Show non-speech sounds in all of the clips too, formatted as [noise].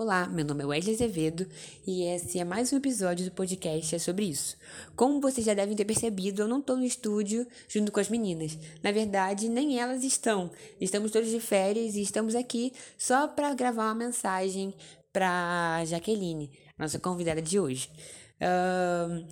Olá, meu nome é Wesley Azevedo e esse é mais um episódio do podcast é sobre isso. Como vocês já devem ter percebido, eu não estou no estúdio junto com as meninas. Na verdade, nem elas estão. Estamos todos de férias e estamos aqui só para gravar uma mensagem para Jaqueline, nossa convidada de hoje. Uh,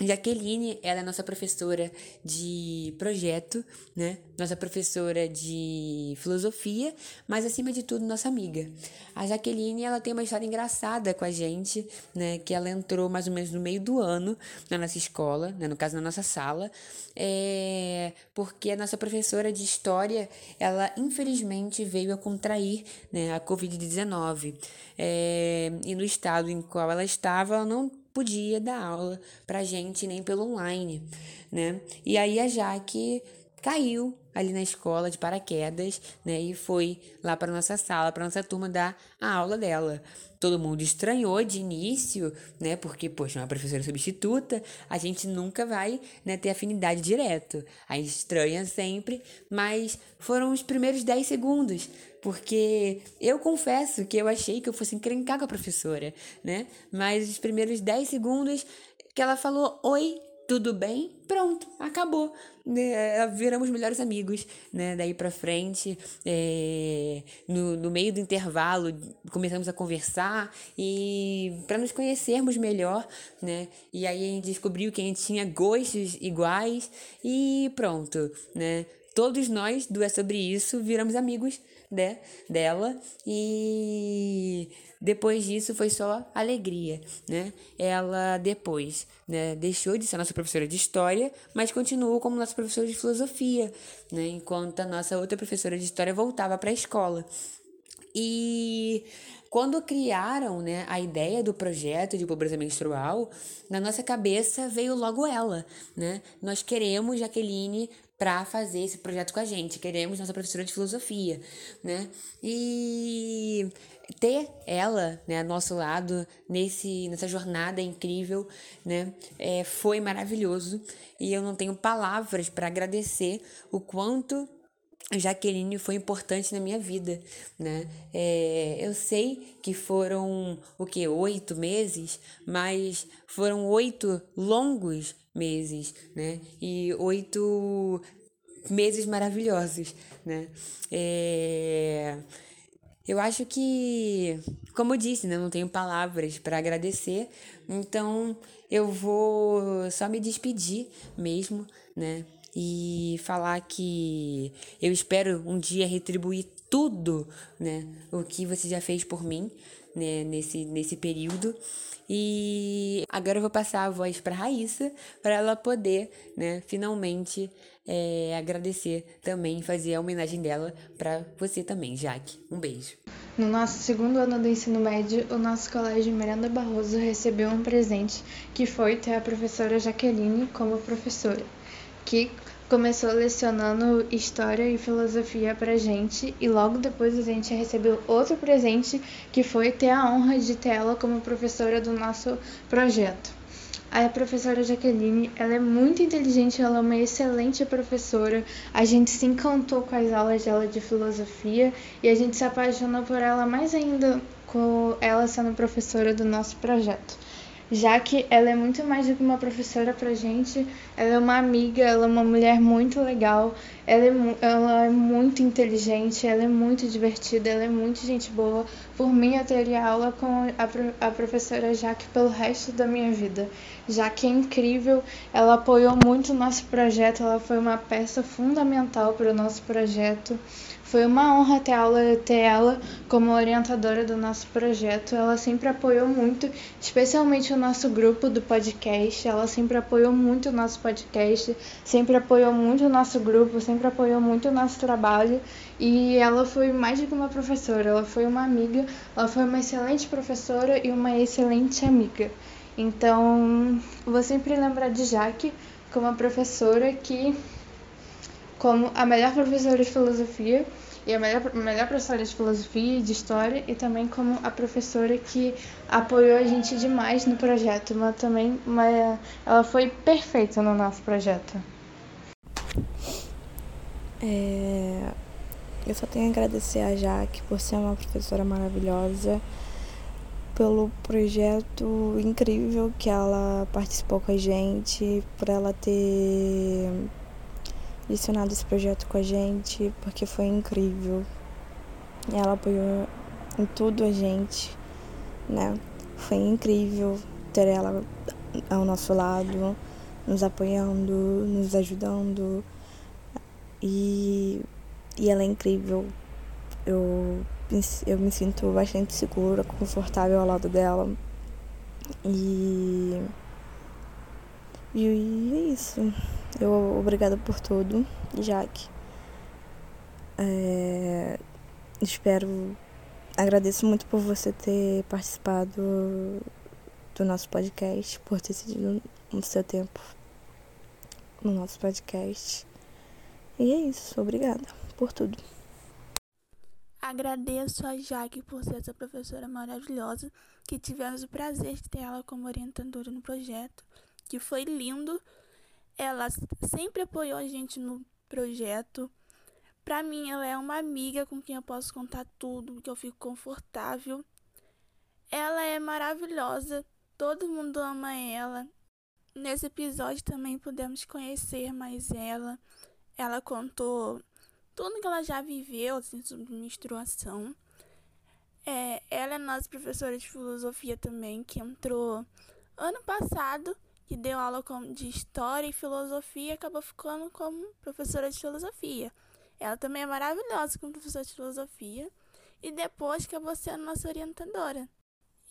Jaqueline, ela é nossa professora de projeto, né? Nossa professora de filosofia, mas acima de tudo nossa amiga. A Jaqueline, ela tem uma história engraçada com a gente, né? Que ela entrou mais ou menos no meio do ano na nossa escola, né? no caso na nossa sala, é... porque a nossa professora de história, ela infelizmente veio a contrair, né? A Covid-19 é... e no estado em qual ela estava, ela não podia dar aula pra gente nem pelo online, né? E aí a Jaque caiu ali na escola de paraquedas, né? E foi lá para nossa sala, para nossa turma dar a aula dela. Todo mundo estranhou de início, né? Porque, poxa, uma professora substituta, a gente nunca vai né, ter afinidade direto. A gente estranha sempre, mas foram os primeiros 10 segundos. Porque eu confesso que eu achei que eu fosse encrencar com a professora, né? Mas os primeiros 10 segundos que ela falou oi, tudo bem, pronto, acabou. Né? Viramos melhores amigos, né? Daí pra frente, é, no, no meio do intervalo, começamos a conversar e para nos conhecermos melhor, né? E aí a gente descobriu que a gente tinha gostos iguais e pronto, né? Todos nós do É Sobre Isso viramos amigos né, dela e depois disso foi só alegria, né? Ela depois, né, deixou de ser nossa professora de história, mas continuou como nossa professora de filosofia, né? Enquanto a nossa outra professora de história voltava para a escola. E quando criaram né, a ideia do projeto de pobreza menstrual, na nossa cabeça veio logo ela. Né? Nós queremos Jaqueline para fazer esse projeto com a gente. Queremos nossa professora de filosofia, né? E ter ela, né, ao nosso lado nesse nessa jornada incrível, né, é, foi maravilhoso e eu não tenho palavras para agradecer o quanto Jaqueline foi importante na minha vida, né? É, eu sei que foram o que oito meses, mas foram oito longos meses, né? E oito meses maravilhosos, né? É... Eu acho que, como eu disse, né, não tenho palavras para agradecer, então eu vou só me despedir mesmo, né? E falar que eu espero um dia retribuir tudo, né, o que você já fez por mim, né, nesse, nesse período. E agora eu vou passar a voz para Raíssa, para ela poder, né, finalmente é, agradecer também, fazer a homenagem dela para você também, Jaque. Um beijo. No nosso segundo ano do ensino médio, o nosso colégio Miranda Barroso recebeu um presente que foi ter a professora Jaqueline como professora, que começou lecionando história e filosofia pra gente e logo depois a gente recebeu outro presente que foi ter a honra de ter ela como professora do nosso projeto. A professora Jaqueline, ela é muito inteligente, ela é uma excelente professora. A gente se encantou com as aulas dela de filosofia e a gente se apaixonou por ela mais ainda com ela sendo professora do nosso projeto já que ela é muito mais do que uma professora pra gente, ela é uma amiga, ela é uma mulher muito legal, ela é, ela é muito inteligente, ela é muito divertida, ela é muito gente boa. Por mim, eu teria aula com a, a professora Jaque pelo resto da minha vida. Jaque é incrível, ela apoiou muito o nosso projeto, ela foi uma peça fundamental para o nosso projeto. Foi uma honra ter, aula, ter ela como orientadora do nosso projeto. Ela sempre apoiou muito, especialmente o nosso grupo do podcast. Ela sempre apoiou muito o nosso podcast, sempre apoiou muito o nosso grupo, sempre apoiou muito o nosso trabalho. E ela foi mais do que uma professora, ela foi uma amiga, ela foi uma excelente professora e uma excelente amiga. Então, vou sempre lembrar de Jaque como a professora que como a melhor professora de filosofia e a melhor, melhor professora de filosofia e de história e também como a professora que apoiou a gente demais no projeto, mas também mas ela foi perfeita no nosso projeto. É, eu só tenho a agradecer a Jaque por ser uma professora maravilhosa, pelo projeto incrível que ela participou com a gente, por ela ter licionado esse projeto com a gente, porque foi incrível. Ela apoiou em tudo a gente, né? Foi incrível ter ela ao nosso lado, nos apoiando, nos ajudando. E, e ela é incrível. Eu, eu me sinto bastante segura, confortável ao lado dela. E, e é isso. Eu obrigada por tudo, Jaque. É, espero. Agradeço muito por você ter participado do nosso podcast, por ter cedido o seu tempo no nosso podcast. E é isso, obrigada por tudo. Agradeço a Jaque por ser essa professora maravilhosa, que tivemos o prazer de ter ela como orientadora no projeto, que foi lindo. Ela sempre apoiou a gente no projeto. Para mim, ela é uma amiga com quem eu posso contar tudo, que eu fico confortável. Ela é maravilhosa, todo mundo ama ela. Nesse episódio também pudemos conhecer mais ela. Ela contou tudo que ela já viveu assim, sobre menstruação. É, ela é nossa professora de filosofia também, que entrou ano passado, que deu aula de história e filosofia e acabou ficando como professora de filosofia. Ela também é maravilhosa como professora de filosofia. E depois você é nossa orientadora.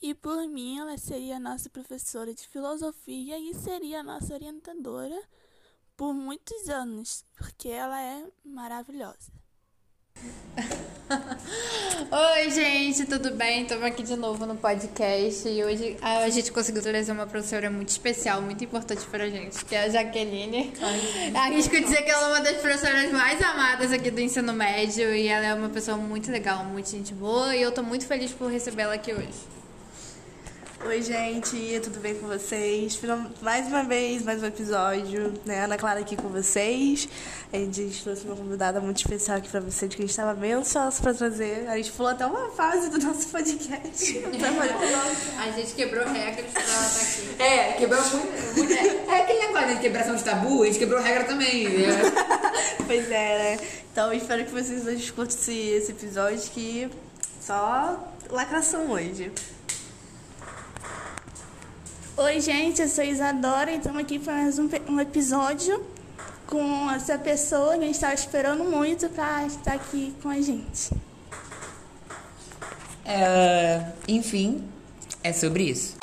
E por mim, ela seria nossa professora de filosofia e seria nossa orientadora por muitos anos, porque ela é maravilhosa. [laughs] [laughs] Oi, gente, tudo bem? Estamos aqui de novo no podcast e hoje a gente conseguiu trazer uma professora muito especial, muito importante pra gente, que é a Jaqueline. Arrisco dizer que ela é uma das professoras mais amadas aqui do ensino médio e ela é uma pessoa muito legal, muito gente boa e eu tô muito feliz por recebê-la aqui hoje. Oi, gente, tudo bem com vocês? Mais uma vez, mais um episódio, né? Ana Clara aqui com vocês. A gente trouxe uma convidada muito especial aqui pra vocês, que a gente estava bem ansiosa pra trazer. A gente falou até uma fase do nosso podcast. [laughs] a gente quebrou regras pra ela estar tá aqui. É, quebrou muito. muito é, é aquele negócio de quebração de tabu, a gente quebrou regra também. Né? [laughs] pois é, né? Então, espero que vocês hoje curtam esse, esse episódio, que só lacração hoje. Oi, gente, eu sou Isadora e estamos aqui para mais um, um, episódio com essa pessoa que a gente estava esperando muito para estar aqui com a gente. É, enfim, é sobre isso.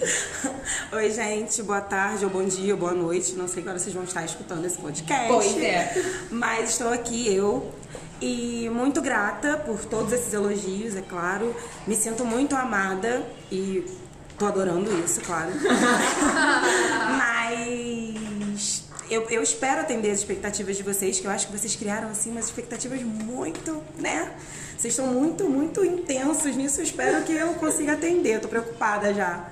[laughs] Oi, gente, boa tarde, ou bom dia, ou boa noite. Não sei que hora vocês vão estar escutando esse podcast. Pois é. [laughs] Mas estou aqui, eu, e muito grata por todos esses elogios, é claro. Me sinto muito amada e Tô adorando isso, claro. [laughs] Mas eu, eu espero atender as expectativas de vocês, que eu acho que vocês criaram assim umas expectativas muito, né? Vocês estão muito, muito intensos nisso. Eu espero que eu consiga atender. Eu tô preocupada já.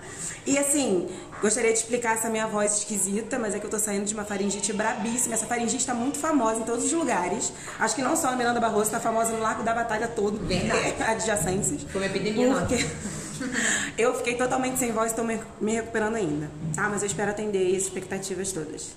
E assim, gostaria de explicar essa minha voz esquisita, mas é que eu tô saindo de uma faringite brabíssima. Essa faringite tá muito famosa em todos os lugares. Acho que não só a Miranda Barroso, tá famosa no Largo da Batalha todo. Verdade. Adjacências. Foi uma epidemia, porque... [laughs] eu fiquei totalmente sem voz e estou me, me recuperando ainda, tá? Mas eu espero atender as expectativas todas.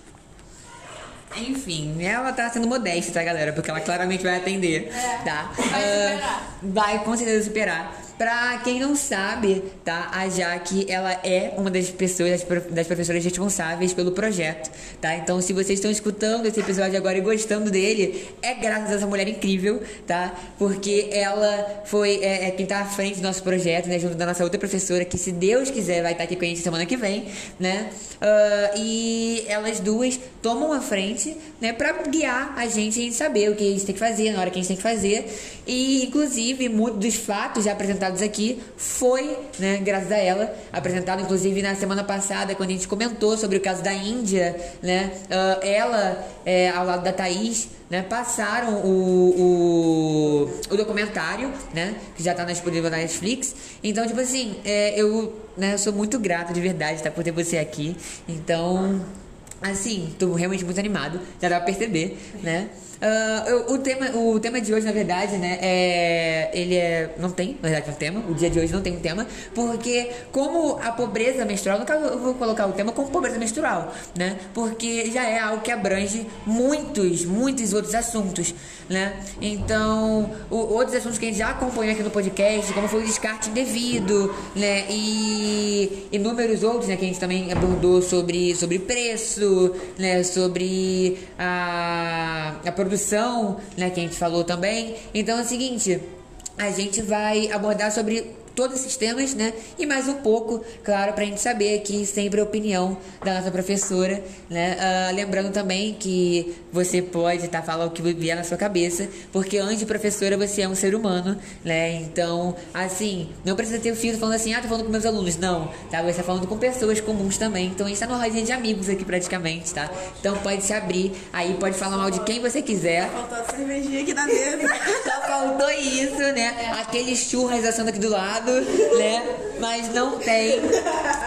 Enfim, ela tá sendo modesta, tá, galera? Porque ela claramente vai atender, é, tá? Vai superar. Uh, vai com certeza superar. Pra quem não sabe, tá? A Jaque, ela é uma das pessoas, das professoras responsáveis pelo projeto, tá? Então, se vocês estão escutando esse episódio agora e gostando dele, é graças a essa mulher incrível, tá? Porque ela foi é, é quem tá à frente do nosso projeto, né? Junto da nossa outra professora, que se Deus quiser vai estar aqui com a gente semana que vem, né? Uh, e elas duas tomam a frente, né? Pra guiar a gente em saber o que a gente tem que fazer, na hora que a gente tem que fazer. E, inclusive, muitos dos fatos já apresentados apresentados aqui foi, né, graças a ela, apresentado inclusive na semana passada, quando a gente comentou sobre o caso da Índia, né, uh, ela, é, ao lado da Thaís, né, passaram o, o, o documentário, né, que já está disponível na Netflix. Então, tipo assim, é, eu né, sou muito grata de verdade tá, por ter você aqui. Então, assim, tô realmente muito animado, já dá pra perceber, né? Uh, o, tema, o tema de hoje, na verdade, né, é, ele é, não tem, na verdade, um tema. O dia de hoje não tem um tema, porque como a pobreza menstrual, no caso eu vou colocar o tema como pobreza menstrual, né, porque já é algo que abrange muitos, muitos outros assuntos, né. Então, o, outros assuntos que a gente já acompanhou aqui no podcast, como foi o descarte indevido, né, e inúmeros outros, né, que a gente também abordou sobre, sobre preço, né, sobre a, a produção produção, né, que a gente falou também. Então é o seguinte, a gente vai abordar sobre todos esses temas, né? E mais um pouco, claro, para a gente saber aqui sempre a opinião da nossa professora, né? Uh, lembrando também que você pode estar tá, falando o que vier na sua cabeça, porque antes de professora você é um ser humano, né? Então, assim, não precisa ter o filtro falando assim, ah, tô falando com meus alunos. Não, tá? Você tá falando com pessoas comuns também. Então, a gente tá numa rodinha de amigos aqui praticamente, tá? Então, pode se abrir, aí pode falar mal de quem você quiser. Faltou a cervejinha aqui na mesa. Só [laughs] faltou isso, né? Aqueles churras assando aqui do lado, [laughs] né? Mas não tem.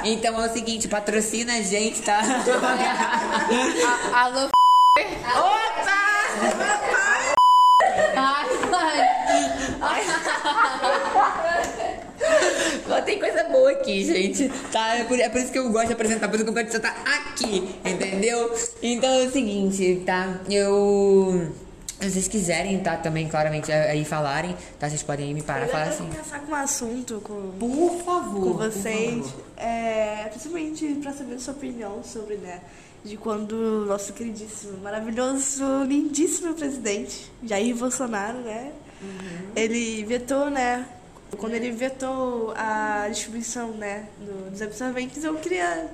Então é o seguinte, patrocina a gente, tá? [laughs] Alô, Opa! Ai, Só tem coisa boa aqui, gente. Tá? É por, é por, isso que eu gosto de apresentar, por isso que eu gosto de estar aqui, entendeu? Então é o seguinte, tá? Eu. Se vocês quiserem, tá, também, claramente, aí falarem, tá? Vocês podem aí me parar e falar assim. começar com um assunto com... Por favor. Com vocês. Favor. É, principalmente pra saber a sua opinião sobre, né? De quando o nosso queridíssimo, maravilhoso, lindíssimo presidente, Jair Bolsonaro, né? Uhum. Ele vetou, né? Quando ele vetou a distribuição, né? Do, dos absorventes, eu queria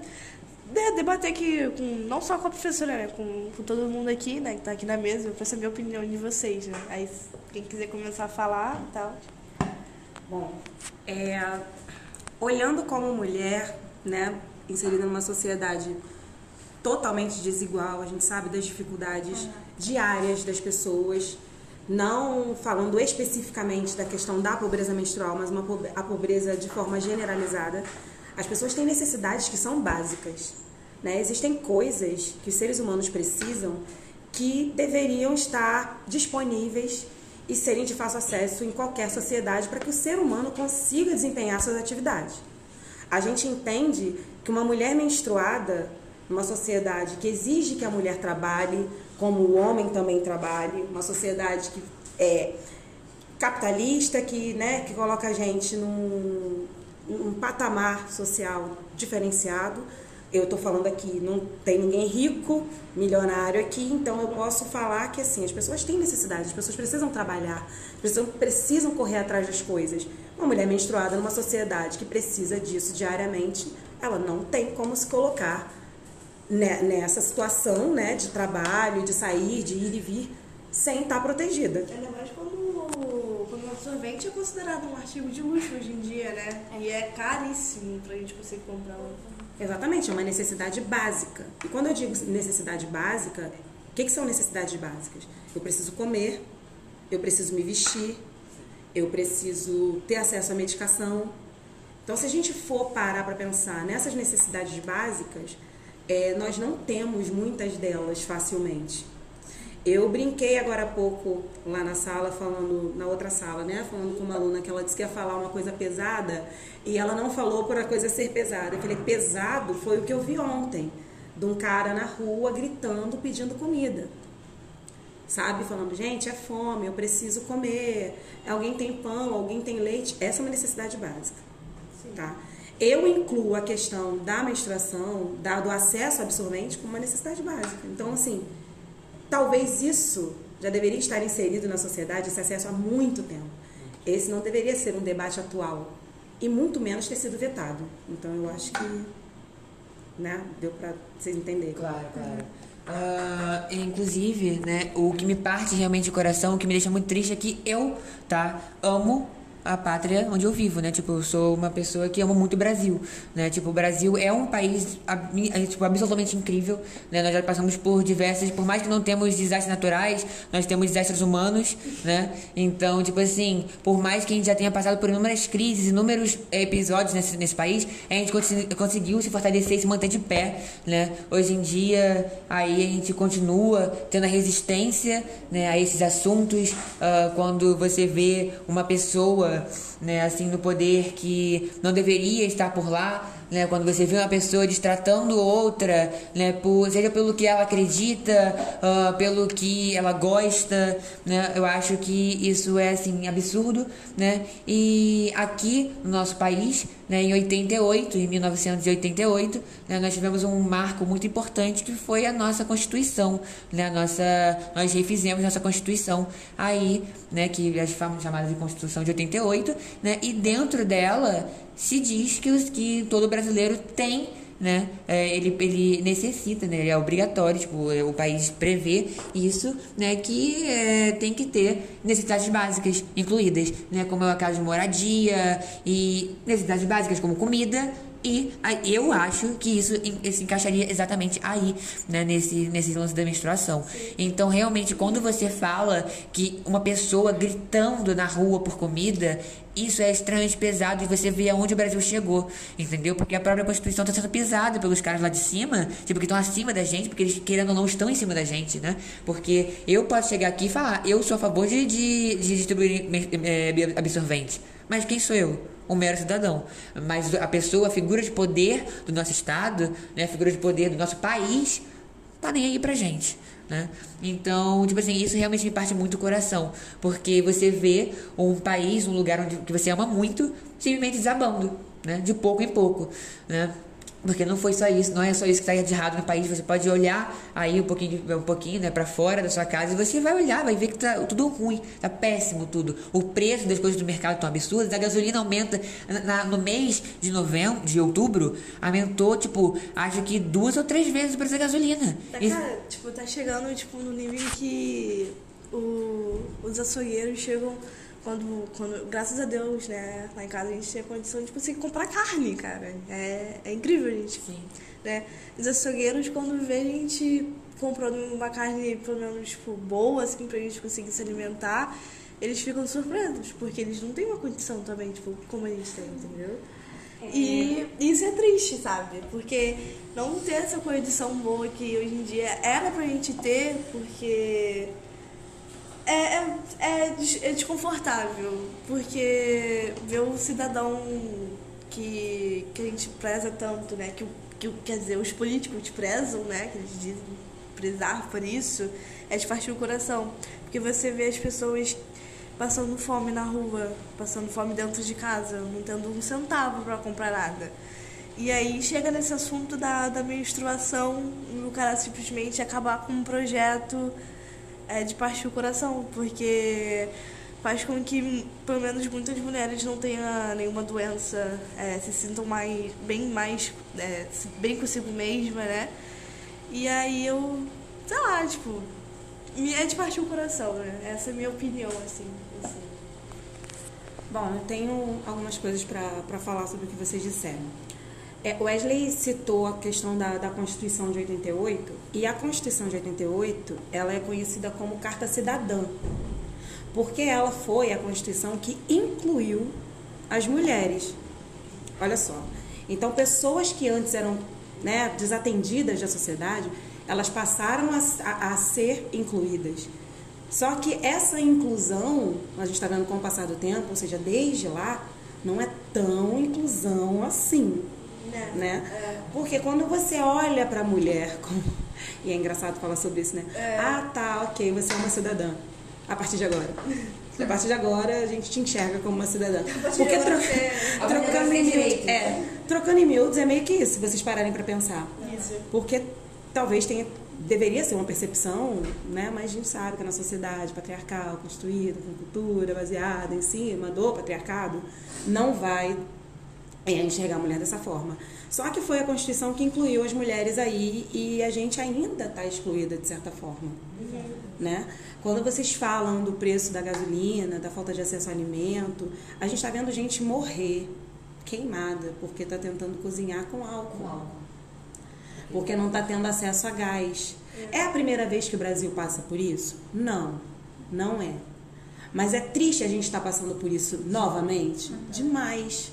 né, debater aqui, com, não só com a professora, né, com, com todo mundo aqui, né, que está aqui na mesa, para saber a opinião de vocês, né. Aí, quem quiser começar a falar e tal. Bom, é, olhando como mulher, né, inserida numa sociedade totalmente desigual, a gente sabe das dificuldades diárias das pessoas, não falando especificamente da questão da pobreza menstrual, mas uma, a pobreza de forma generalizada, as pessoas têm necessidades que são básicas. Né? Existem coisas que os seres humanos precisam que deveriam estar disponíveis e serem de fácil acesso em qualquer sociedade para que o ser humano consiga desempenhar suas atividades. A gente entende que uma mulher menstruada, numa sociedade que exige que a mulher trabalhe, como o homem também trabalhe, uma sociedade que é capitalista, que, né, que coloca a gente num, um patamar social diferenciado. Eu estou falando aqui, não tem ninguém rico, milionário aqui, então eu posso falar que assim, as pessoas têm necessidade, as pessoas precisam trabalhar, as pessoas precisam correr atrás das coisas. Uma mulher menstruada numa sociedade que precisa disso diariamente, ela não tem como se colocar nessa situação né, de trabalho, de sair, de ir e vir, sem estar protegida. Ainda mais quando, quando o absorvente é considerado um artigo de luxo hoje em dia, né? E é caríssimo pra gente conseguir comprar. Exatamente, é uma necessidade básica. E quando eu digo necessidade básica, o que, que são necessidades básicas? Eu preciso comer, eu preciso me vestir, eu preciso ter acesso à medicação. Então, se a gente for parar para pensar nessas necessidades básicas, é, nós não temos muitas delas facilmente. Eu brinquei agora há pouco lá na sala, falando, na outra sala, né? Falando com uma aluna que ela disse que ia falar uma coisa pesada e ela não falou por a coisa ser pesada. Eu falei, pesado foi o que eu vi ontem, de um cara na rua gritando, pedindo comida. Sabe? Falando, gente, é fome, eu preciso comer. Alguém tem pão, alguém tem leite. Essa é uma necessidade básica. Sim. Tá? Eu incluo a questão da menstruação, da, do acesso absorvente, como uma necessidade básica. Então, assim, Talvez isso já deveria estar inserido na sociedade, esse acesso há muito tempo. Esse não deveria ser um debate atual e muito menos ter sido vetado. Então eu acho que, né, deu para vocês entenderem. Claro, claro. Uh, inclusive, né, o que me parte realmente de coração, o que me deixa muito triste é que eu, tá, amo a pátria onde eu vivo, né? Tipo, eu sou uma pessoa que ama muito o Brasil, né? Tipo, o Brasil é um país é, tipo, absolutamente incrível, né? Nós já passamos por diversas, por mais que não temos desastres naturais, nós temos desastres humanos, né? Então, tipo assim, por mais que a gente já tenha passado por inúmeras crises, inúmeros episódios nesse, nesse país, a gente conseguiu se fortalecer e se manter de pé, né? Hoje em dia, aí a gente continua tendo a resistência, né, a esses assuntos, uh, quando você vê uma pessoa, né, assim, no poder que não deveria estar por lá, né? Quando você vê uma pessoa destratando outra, né? Por, seja pelo que ela acredita, uh, pelo que ela gosta, né? Eu acho que isso é assim absurdo, né? E aqui no nosso país, né? Em 88, em 1988, né? Nós tivemos um marco muito importante que foi a nossa Constituição, né? A nossa, nós refizemos nossa Constituição aí, né? Que é chamada de Constituição de 88, né? E dentro dela se diz que, os, que todo brasileiro tem né? É, ele, ele necessita, né? Ele é obrigatório, tipo, é, o país prevê isso, né? Que é, tem que ter necessidades básicas incluídas, né? Como é o caso de moradia e necessidades básicas como comida, e eu acho que isso se encaixaria exatamente aí, né, nesse, nesse lance da menstruação. Então, realmente, quando você fala que uma pessoa gritando na rua por comida, isso é extremamente pesado e você vê aonde o Brasil chegou, entendeu? Porque a própria Constituição está sendo pisada pelos caras lá de cima, tipo, que estão acima da gente, porque eles, querendo ou não, estão em cima da gente, né? Porque eu posso chegar aqui e falar, eu sou a favor de, de, de distribuir é, absorvente. Mas quem sou eu? um mero cidadão. Mas a pessoa, a figura de poder do nosso Estado, né, a figura de poder do nosso país, tá nem aí pra gente. Né? Então, tipo assim, isso realmente me parte muito do coração. Porque você vê um país, um lugar onde que você ama muito, simplesmente desabando, né? De pouco em pouco, né? Porque não foi só isso, não é só isso que está de errado no país. Você pode olhar aí um pouquinho, um pouquinho, né, para fora da sua casa e você vai olhar, vai ver que tá tudo ruim, tá péssimo tudo. O preço das coisas do mercado estão absurdas. A gasolina aumenta na, no mês de novembro, de outubro, aumentou tipo, acho que duas ou três vezes o preço da gasolina. Tá, cara, tipo, tá chegando tipo no nível que o, os açougueiros chegam quando, quando, graças a Deus, né, lá em casa a gente tinha condição de conseguir comprar carne, cara. É, é incrível, gente. Sim. Né? Os açougueiros, quando vê a gente comprando uma carne, pelo menos, tipo, boa, assim, pra gente conseguir se alimentar, eles ficam surpresos, porque eles não têm uma condição também, tipo, como a gente tem, entendeu? É. E isso é triste, sabe? Porque não ter essa condição boa que hoje em dia era pra gente ter, porque é, é, é, é desconfortável, porque ver o cidadão que, que a gente preza tanto, né? Que, que, quer dizer, os políticos prezam, né? Que eles dizem prezar por isso, é de partir o coração. Porque você vê as pessoas passando fome na rua, passando fome dentro de casa, não tendo um centavo para comprar nada. E aí chega nesse assunto da, da menstruação e o cara simplesmente acabar com um projeto é de partir o coração, porque faz com que pelo menos muitas mulheres não tenham nenhuma doença, é, se sintam mais bem mais é, bem consigo mesma, né? E aí eu, sei lá, tipo, é de partir o coração, né? Essa é a minha opinião, assim. assim. Bom, eu tenho algumas coisas para falar sobre o que vocês disseram. É, Wesley citou a questão da, da Constituição de 88 e a Constituição de 88 ela é conhecida como Carta Cidadã porque ela foi a Constituição que incluiu as mulheres. Olha só. Então, pessoas que antes eram né, desatendidas da sociedade, elas passaram a, a, a ser incluídas. Só que essa inclusão, a gente está vendo com o passar do tempo, ou seja, desde lá, não é tão inclusão assim. É. Né? É. Porque quando você olha para a mulher, [laughs] com... e é engraçado falar sobre isso, né? É. Ah, tá, ok, você é uma cidadã. A partir de agora. [laughs] A partir de agora a gente te enxerga como uma cidadã. Porque tro... trocando, em miúdos, é, trocando em miúdos é meio que isso, se vocês pararem para pensar. Isso. Porque talvez tenha deveria ser uma percepção, né? mas a gente sabe que na sociedade patriarcal, construída com cultura baseada em cima do patriarcado, não vai é enxergar a mulher dessa forma. Só que foi a Constituição que incluiu as mulheres aí e a gente ainda está excluída de certa forma. Né? Quando vocês falam do preço da gasolina, da falta de acesso ao alimento, a gente está vendo gente morrer queimada porque está tentando cozinhar com álcool. Porque não está tendo acesso a gás. É a primeira vez que o Brasil passa por isso? Não, não é. Mas é triste a gente estar tá passando por isso novamente? Demais.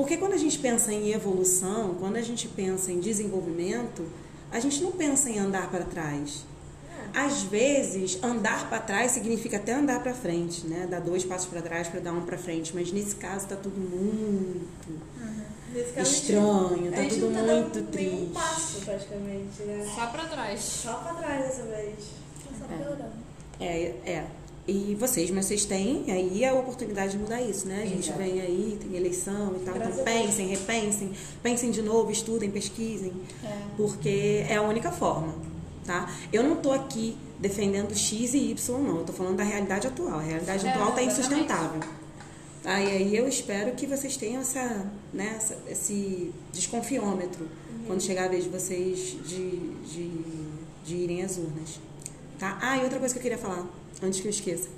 Porque quando a gente pensa em evolução, quando a gente pensa em desenvolvimento, a gente não pensa em andar para trás. Às vezes, andar para trás significa até andar para frente, né? Dar dois passos para trás para dar um para frente. Mas nesse caso está tudo muito uhum. estranho, está tudo tá muito triste. Um passo praticamente, né? Só para trás. Só para trás dessa vez. Só piorando. É, é. E vocês, mas vocês têm aí a oportunidade de mudar isso, né? A gente Exato. vem aí, tem eleição e tal. Então pensem, repensem, pensem de novo, estudem, pesquisem. É. Porque é a única forma, tá? Eu não tô aqui defendendo X e Y, não. Eu tô falando da realidade atual. A realidade é, atual tá insustentável. Tá? E aí eu espero que vocês tenham essa, né, essa, esse desconfiômetro uhum. quando chegar a vez de vocês de, de, de irem às urnas. Tá? Ah, e outra coisa que eu queria falar antes que eu esqueça.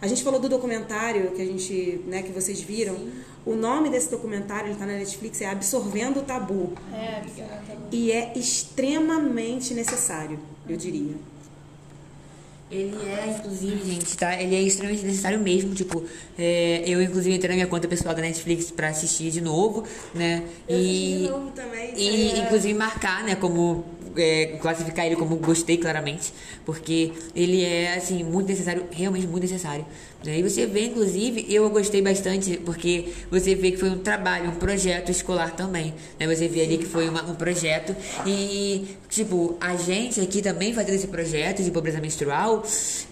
A gente falou do documentário que a gente, né, que vocês viram. Sim. O nome desse documentário, ele tá na Netflix, é Absorvendo o Tabu. É, Absorvendo o Tabu. E é extremamente necessário, eu diria. Ele é, inclusive, gente, tá? Ele é extremamente necessário mesmo. Tipo, é, eu, inclusive, entrei na minha conta pessoal da Netflix pra assistir de novo, né? Eu e, de novo também. E, é... inclusive, marcar, né? Como é, classificar ele como gostei claramente, porque ele é assim muito necessário, realmente muito necessário. Né? E você vê, inclusive, eu gostei bastante, porque você vê que foi um trabalho, um projeto escolar também. Né? Você vê ali que foi uma, um projeto e, tipo, a gente aqui também fazendo esse projeto de pobreza menstrual,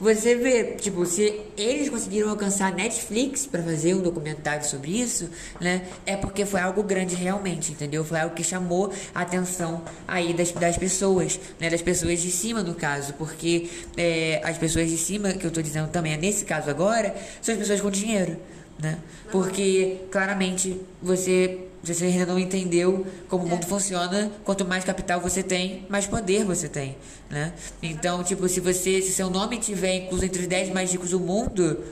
você vê, tipo, se eles conseguiram alcançar Netflix para fazer um documentário sobre isso, né? É porque foi algo grande realmente, entendeu? Foi algo que chamou a atenção aí das, das pessoas, né? Das pessoas de cima, no caso, porque é, as pessoas de cima, que eu tô dizendo também, é nesse caso agora, são as pessoas com dinheiro, né? Porque claramente você você ainda não entendeu como o mundo funciona. Quanto mais capital você tem, mais poder você tem, né? Então, tipo, se você, se seu nome tiver incluso entre os 10 mais ricos do mundo,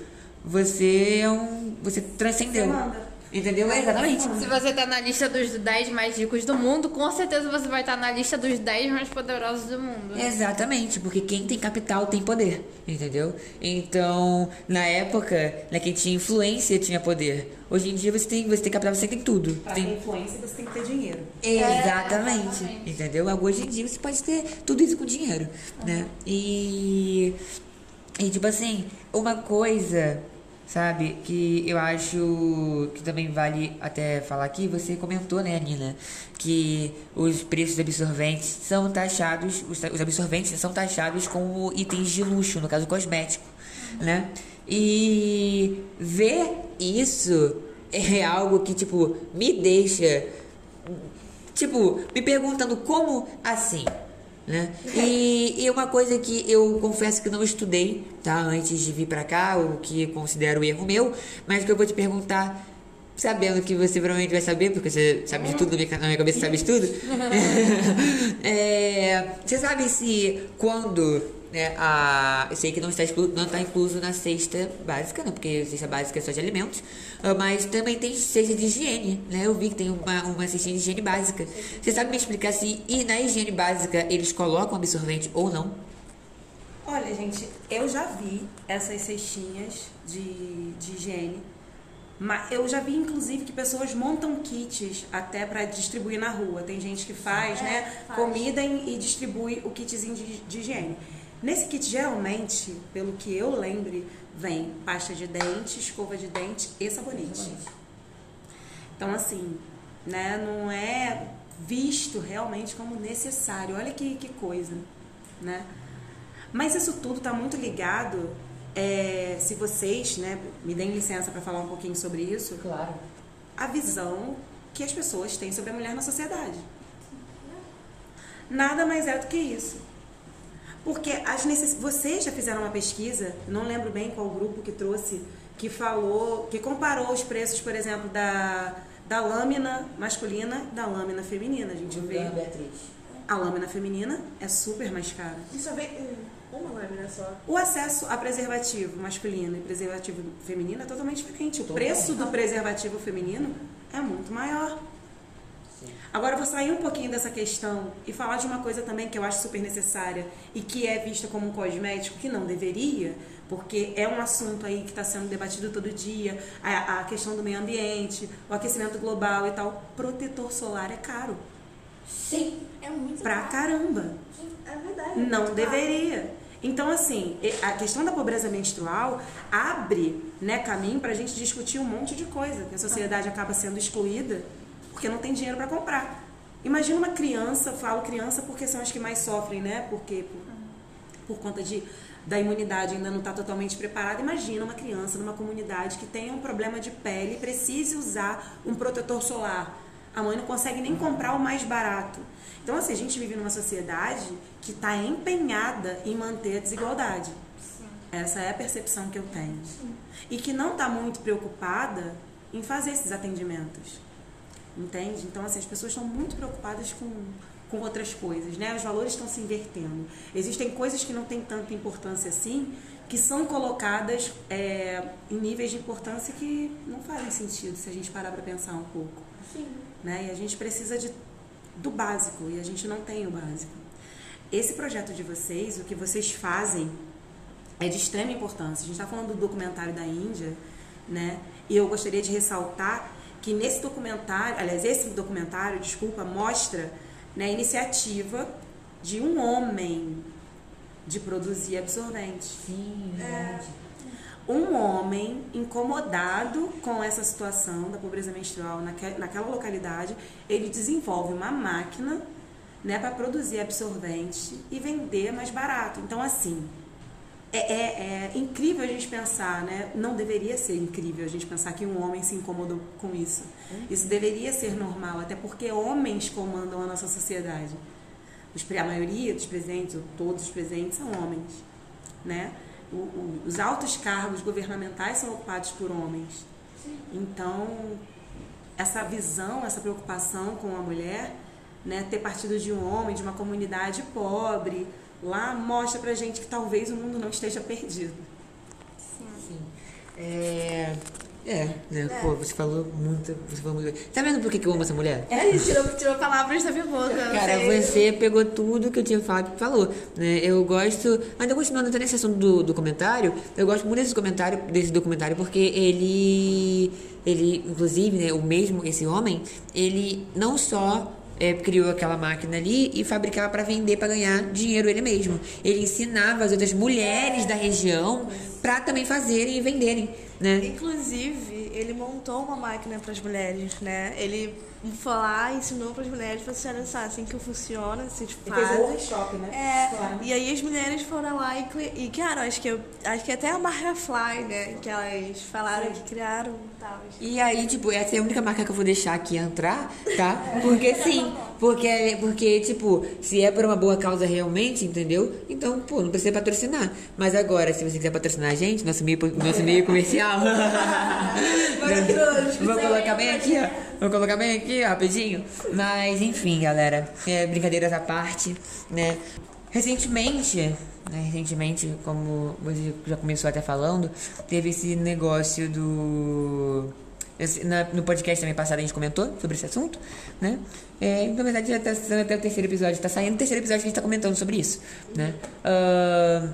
você é um, você transcendeu. Você. Entendeu? É, exatamente. Se você tá na lista dos 10 mais ricos do mundo, com certeza você vai estar tá na lista dos 10 mais poderosos do mundo. Exatamente, porque quem tem capital tem poder, entendeu? Então, na época, né, quem tinha influência tinha poder. Hoje em dia você tem, você tem capital, você tem tudo. Pra tem ter influência, você tem que ter dinheiro. Exatamente. É, exatamente. Entendeu? Hoje em dia você pode ter tudo isso com dinheiro, uhum. né? E, e tipo assim, uma coisa sabe? Que eu acho que também vale até falar aqui, você comentou, né, Nina, que os preços absorventes são taxados, os, absorventes são taxados como itens de luxo, no caso cosmético, né? E ver isso é algo que, tipo, me deixa, tipo, me perguntando como assim? Né? E, e uma coisa que eu confesso que não estudei, tá? Antes de vir para cá, o que considero erro meu, mas que eu vou te perguntar, sabendo que você provavelmente vai saber, porque você sabe de tudo, na minha, cabeça sabe de tudo. [laughs] [laughs] é, você sabe se quando né, a, eu sei que não está, exclu, não está incluso na cesta básica, né, porque a cesta básica é só de alimentos, ah, mas também tem cesta de higiene, né? Eu vi que tem uma, uma cesta de higiene básica. Você sabe me explicar se e na higiene básica eles colocam absorvente ou não? Olha, gente, eu já vi essas cestinhas de, de higiene. Mas eu já vi, inclusive, que pessoas montam kits até para distribuir na rua. Tem gente que faz, é, né? Faz. Comida e, e distribui o kitzinho de, de higiene. Nesse kit, geralmente, pelo que eu lembre, vem pasta de dente, escova de dente e sabonete. Então, assim, né, não é visto realmente como necessário. Olha que, que coisa, né? Mas isso tudo está muito ligado, é, se vocês, né, me deem licença para falar um pouquinho sobre isso. Claro. A visão que as pessoas têm sobre a mulher na sociedade. Nada mais é do que isso. Porque as necess... vocês já fizeram uma pesquisa, não lembro bem qual grupo que trouxe, que falou, que comparou os preços, por exemplo, da, da lâmina masculina e da lâmina feminina. A gente vê. A lâmina feminina é super mais cara. E só vem um, uma lâmina só. O acesso a preservativo masculino e preservativo feminino é totalmente diferente. O preço do preservativo feminino é muito maior. Agora vou sair um pouquinho dessa questão e falar de uma coisa também que eu acho super necessária e que é vista como um cosmético, que não deveria, porque é um assunto aí que está sendo debatido todo dia, a, a questão do meio ambiente, o aquecimento global e tal. Protetor solar é caro. Sim. É muito Pra caro. caramba. É verdade. é Não muito caro. deveria. Então, assim, a questão da pobreza menstrual abre né, caminho para a gente discutir um monte de coisa, que a sociedade acaba sendo excluída porque não tem dinheiro para comprar. Imagina uma criança, falo criança porque são as que mais sofrem, né? Porque por, por conta de da imunidade ainda não está totalmente preparada. Imagina uma criança numa comunidade que tenha um problema de pele e precise usar um protetor solar. A mãe não consegue nem comprar o mais barato. Então, assim, a gente vive numa sociedade que está empenhada em manter a desigualdade. Essa é a percepção que eu tenho. E que não está muito preocupada em fazer esses atendimentos. Entende? Então, assim, as pessoas estão muito preocupadas com, com outras coisas, né? Os valores estão se invertendo. Existem coisas que não têm tanta importância assim, que são colocadas é, em níveis de importância que não fazem sentido se a gente parar para pensar um pouco. Sim. Né? E a gente precisa de, do básico e a gente não tem o básico. Esse projeto de vocês, o que vocês fazem, é de extrema importância. A gente está falando do documentário da Índia, né? E eu gostaria de ressaltar que nesse documentário, aliás, esse documentário, desculpa, mostra né, a iniciativa de um homem de produzir absorvente. Sim, verdade. Um homem incomodado com essa situação da pobreza menstrual naque- naquela localidade, ele desenvolve uma máquina né, para produzir absorvente e vender mais barato. Então, assim, é, é- é incrível a gente pensar, né? Não deveria ser incrível a gente pensar que um homem se incomodou com isso. Isso deveria ser normal, até porque homens comandam a nossa sociedade. Os a maioria dos presentes, ou todos os presentes, são homens, né? O- o- os altos cargos governamentais são ocupados por homens. Então, essa visão, essa preocupação com a mulher, né, ter partido de um homem, de uma comunidade pobre, lá mostra pra gente que talvez o mundo não esteja perdido. Sim. É. É, né? Pô, você falou muito. Você falou muito. Tá vendo por que que eu amo essa mulher? Ele tirou, tirou palavras da minha boca. Cara, sei. você pegou tudo que eu tinha falado e falou. Né? Eu gosto. Ainda continuando até nesse assunto do documentário, eu gosto muito desse comentário, desse documentário, porque ele. Ele, inclusive, né, o mesmo, esse homem, ele não só. É, criou aquela máquina ali e fabricava para vender para ganhar dinheiro ele mesmo. Ele ensinava as outras mulheres da região para também fazerem e venderem, né? Inclusive, ele montou uma máquina para as mulheres, né? Ele foi lá, ensinou para as mulheres, falou assim, olha só, assim que funciona, assim que faz. workshop, né? É, e aí as mulheres foram lá e, e criaram, acho que, eu, acho que até a marca Fly, né? Que elas falaram que criaram e tal. E aí, tipo, essa é a única marca que eu vou deixar aqui entrar, tá? Porque sim, porque, porque, tipo, se é por uma boa causa realmente, entendeu? Então, pô, não precisa patrocinar. Mas agora, se você quiser patrocinar gente, nosso meio, nosso meio comercial. [laughs] Vou colocar bem aqui, ó. Vou colocar bem aqui, ó, rapidinho. Mas, enfim, galera. É, brincadeiras à parte, né? Recentemente, né, recentemente, como você já começou até falando, teve esse negócio do. esse- na- no podcast também passado a gente comentou sobre esse assunto, né? É, na verdade, já tá saindo até o terceiro episódio, tá saindo o terceiro episódio que a gente tá comentando sobre isso, né? Ah,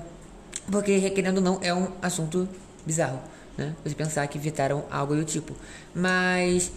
porque, querendo ou não, é um assunto bizarro, né? Você pensar que evitaram algo do tipo. Mas,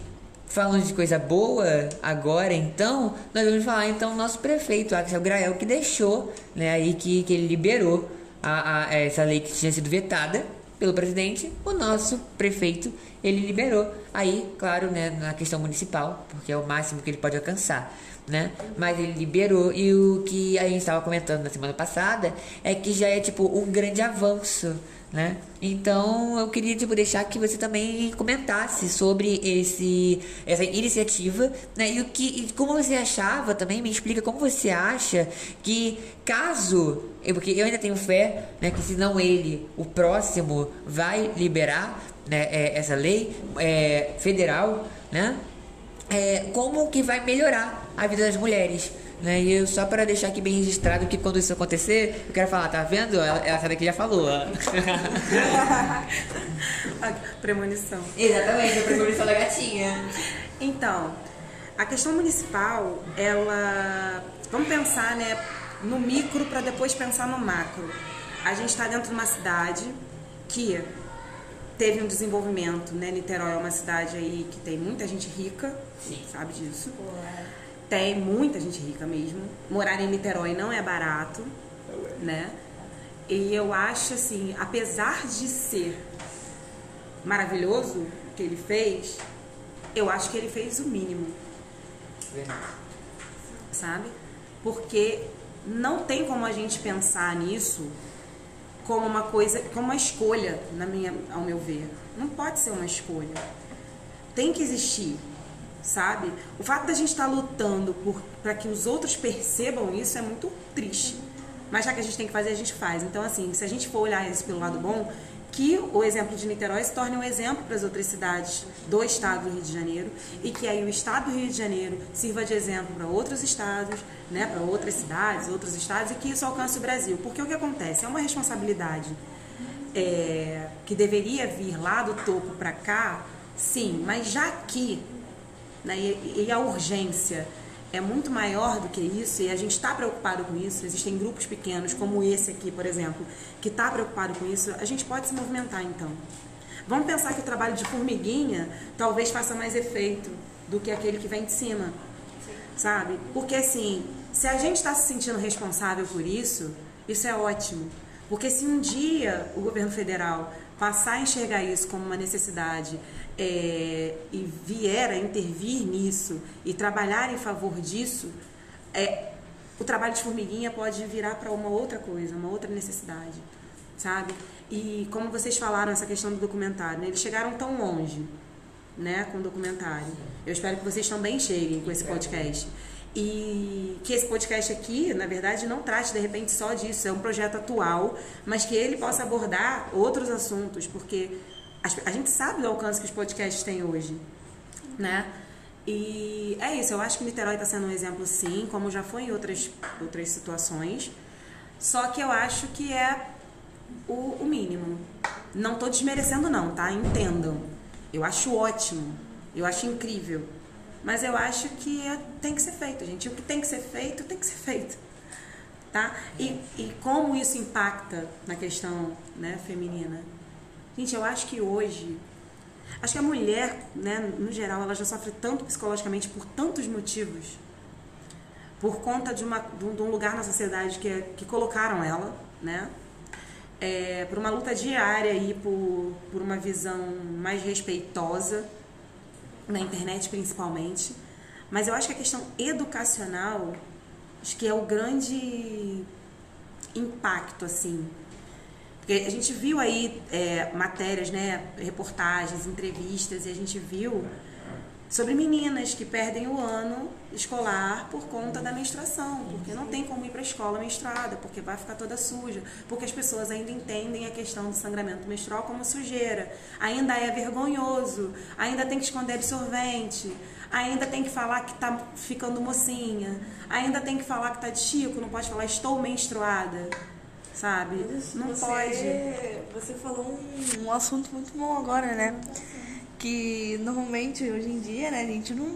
falando de coisa boa, agora então, nós vamos falar então nosso prefeito, Axel Grael, que deixou, né, aí que, que ele liberou a, a- essa lei que tinha sido vetada pelo presidente, o nosso prefeito, ele liberou. Aí, claro, né, na questão municipal, porque é o máximo que ele pode alcançar né? Mas ele liberou e o que a gente estava comentando na semana passada é que já é tipo um grande avanço, né? Então eu queria tipo, deixar que você também comentasse sobre esse, essa iniciativa, né? E o que, e como você achava também, me explica como você acha que caso, porque eu ainda tenho fé, né, que se não ele, o próximo vai liberar, né, é, essa lei é, federal, né? É, como que vai melhorar a vida das mulheres? Né? E eu, só para deixar aqui bem registrado que quando isso acontecer, eu quero falar, tá vendo? Ela, essa daqui já falou. a [laughs] [laughs] premonição. Exatamente, a premonição da gatinha. Então, a questão municipal, ela. Vamos pensar, né, no micro para depois pensar no macro. A gente está dentro de uma cidade que teve um desenvolvimento, né? Niterói é uma cidade aí que tem muita gente rica, Sim. sabe disso. Tem muita gente rica mesmo. Morar em Niterói não é barato, né? E eu acho assim, apesar de ser maravilhoso o que ele fez, eu acho que ele fez o mínimo. Sabe? Porque não tem como a gente pensar nisso como uma coisa, como uma escolha, na minha, ao meu ver. Não pode ser uma escolha. Tem que existir sabe? O fato da gente estar tá lutando para que os outros percebam isso é muito triste. Mas já que a gente tem que fazer, a gente faz. Então, assim, se a gente for olhar isso pelo lado bom, que o exemplo de Niterói se torne um exemplo para as outras cidades do estado do Rio de Janeiro e que aí o estado do Rio de Janeiro sirva de exemplo para outros estados, né, para outras cidades, outros estados e que isso alcance o Brasil. Porque o que acontece? É uma responsabilidade é, que deveria vir lá do topo para cá, sim, mas já que né? E, e, a urgência é muito maior do que isso e a gente está preocupado com isso. Existem grupos pequenos, como esse aqui, por exemplo, que está preocupado com isso. A gente pode se movimentar então. Vamos pensar que o trabalho de formiguinha talvez faça mais efeito do que aquele que vem de cima, sabe? Porque assim, se a gente está se sentindo responsável por isso, isso é ótimo. Porque se um dia o governo federal passar a enxergar isso como uma necessidade é, e vier a intervir nisso e trabalhar em favor disso, é, o trabalho de formiguinha pode virar para uma outra coisa, uma outra necessidade, sabe? E como vocês falaram essa questão do documentário, né? eles chegaram tão longe, né, com o documentário. Eu espero que vocês também cheguem com esse podcast. E que esse podcast aqui, na verdade, não trate de repente só disso, é um projeto atual, mas que ele possa abordar outros assuntos, porque a gente sabe do alcance que os podcasts têm hoje, né? E é isso, eu acho que Niterói está sendo um exemplo sim, como já foi em outras, outras situações. Só que eu acho que é o, o mínimo. Não estou desmerecendo não, tá? Entendam. Eu acho ótimo, eu acho incrível. Mas eu acho que é, tem que ser feito, gente. O que tem que ser feito, tem que ser feito. Tá? E, e como isso impacta na questão né, feminina? Gente, eu acho que hoje, acho que a mulher, né, no geral, ela já sofre tanto psicologicamente por tantos motivos, por conta de, uma, de um lugar na sociedade que, que colocaram ela, né? É, por uma luta diária aí por, por uma visão mais respeitosa, na internet principalmente. Mas eu acho que a questão educacional, acho que é o grande impacto, assim, porque a gente viu aí é, matérias, né, reportagens, entrevistas, e a gente viu sobre meninas que perdem o ano escolar por conta da menstruação, porque não tem como ir para a escola menstruada, porque vai ficar toda suja, porque as pessoas ainda entendem a questão do sangramento menstrual como sujeira, ainda é vergonhoso, ainda tem que esconder absorvente, ainda tem que falar que está ficando mocinha, ainda tem que falar que está de chico, não pode falar estou menstruada sabe? Não você, pode. Você falou um, um assunto muito bom agora, né? Que normalmente hoje em dia, né, a gente não,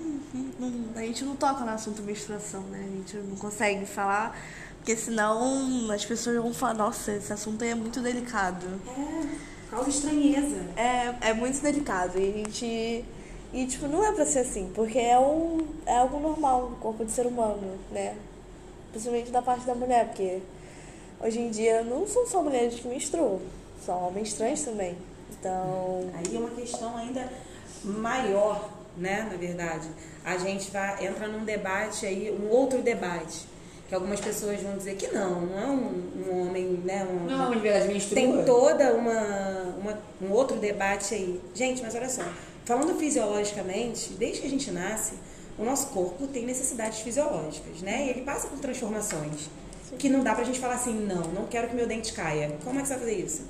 não, a gente não toca no assunto menstruação, né? A gente não consegue falar, porque senão as pessoas vão falar, nossa, esse assunto aí é muito delicado. É, causa estranheza. É, é muito delicado. E a gente. E tipo, não é pra ser assim, porque é, um, é algo normal no corpo de ser humano, né? Principalmente da parte da mulher, porque hoje em dia não são só mulheres que menstruam, são homens trans também. Então. Aí é uma questão ainda maior, né, na verdade. A gente vai entra num debate aí, um outro debate, que algumas pessoas vão dizer que não, não é um, um homem, né? Um, Não, de verdade, menstrua. tem toda uma, uma- um outro debate aí. Gente, mas olha só, falando fisiologicamente, desde que a gente nasce, o nosso corpo tem necessidades fisiológicas, né? E ele passa por transformações. Que não dá pra gente falar assim, não, não quero que meu dente caia. Como é que você vai fazer isso?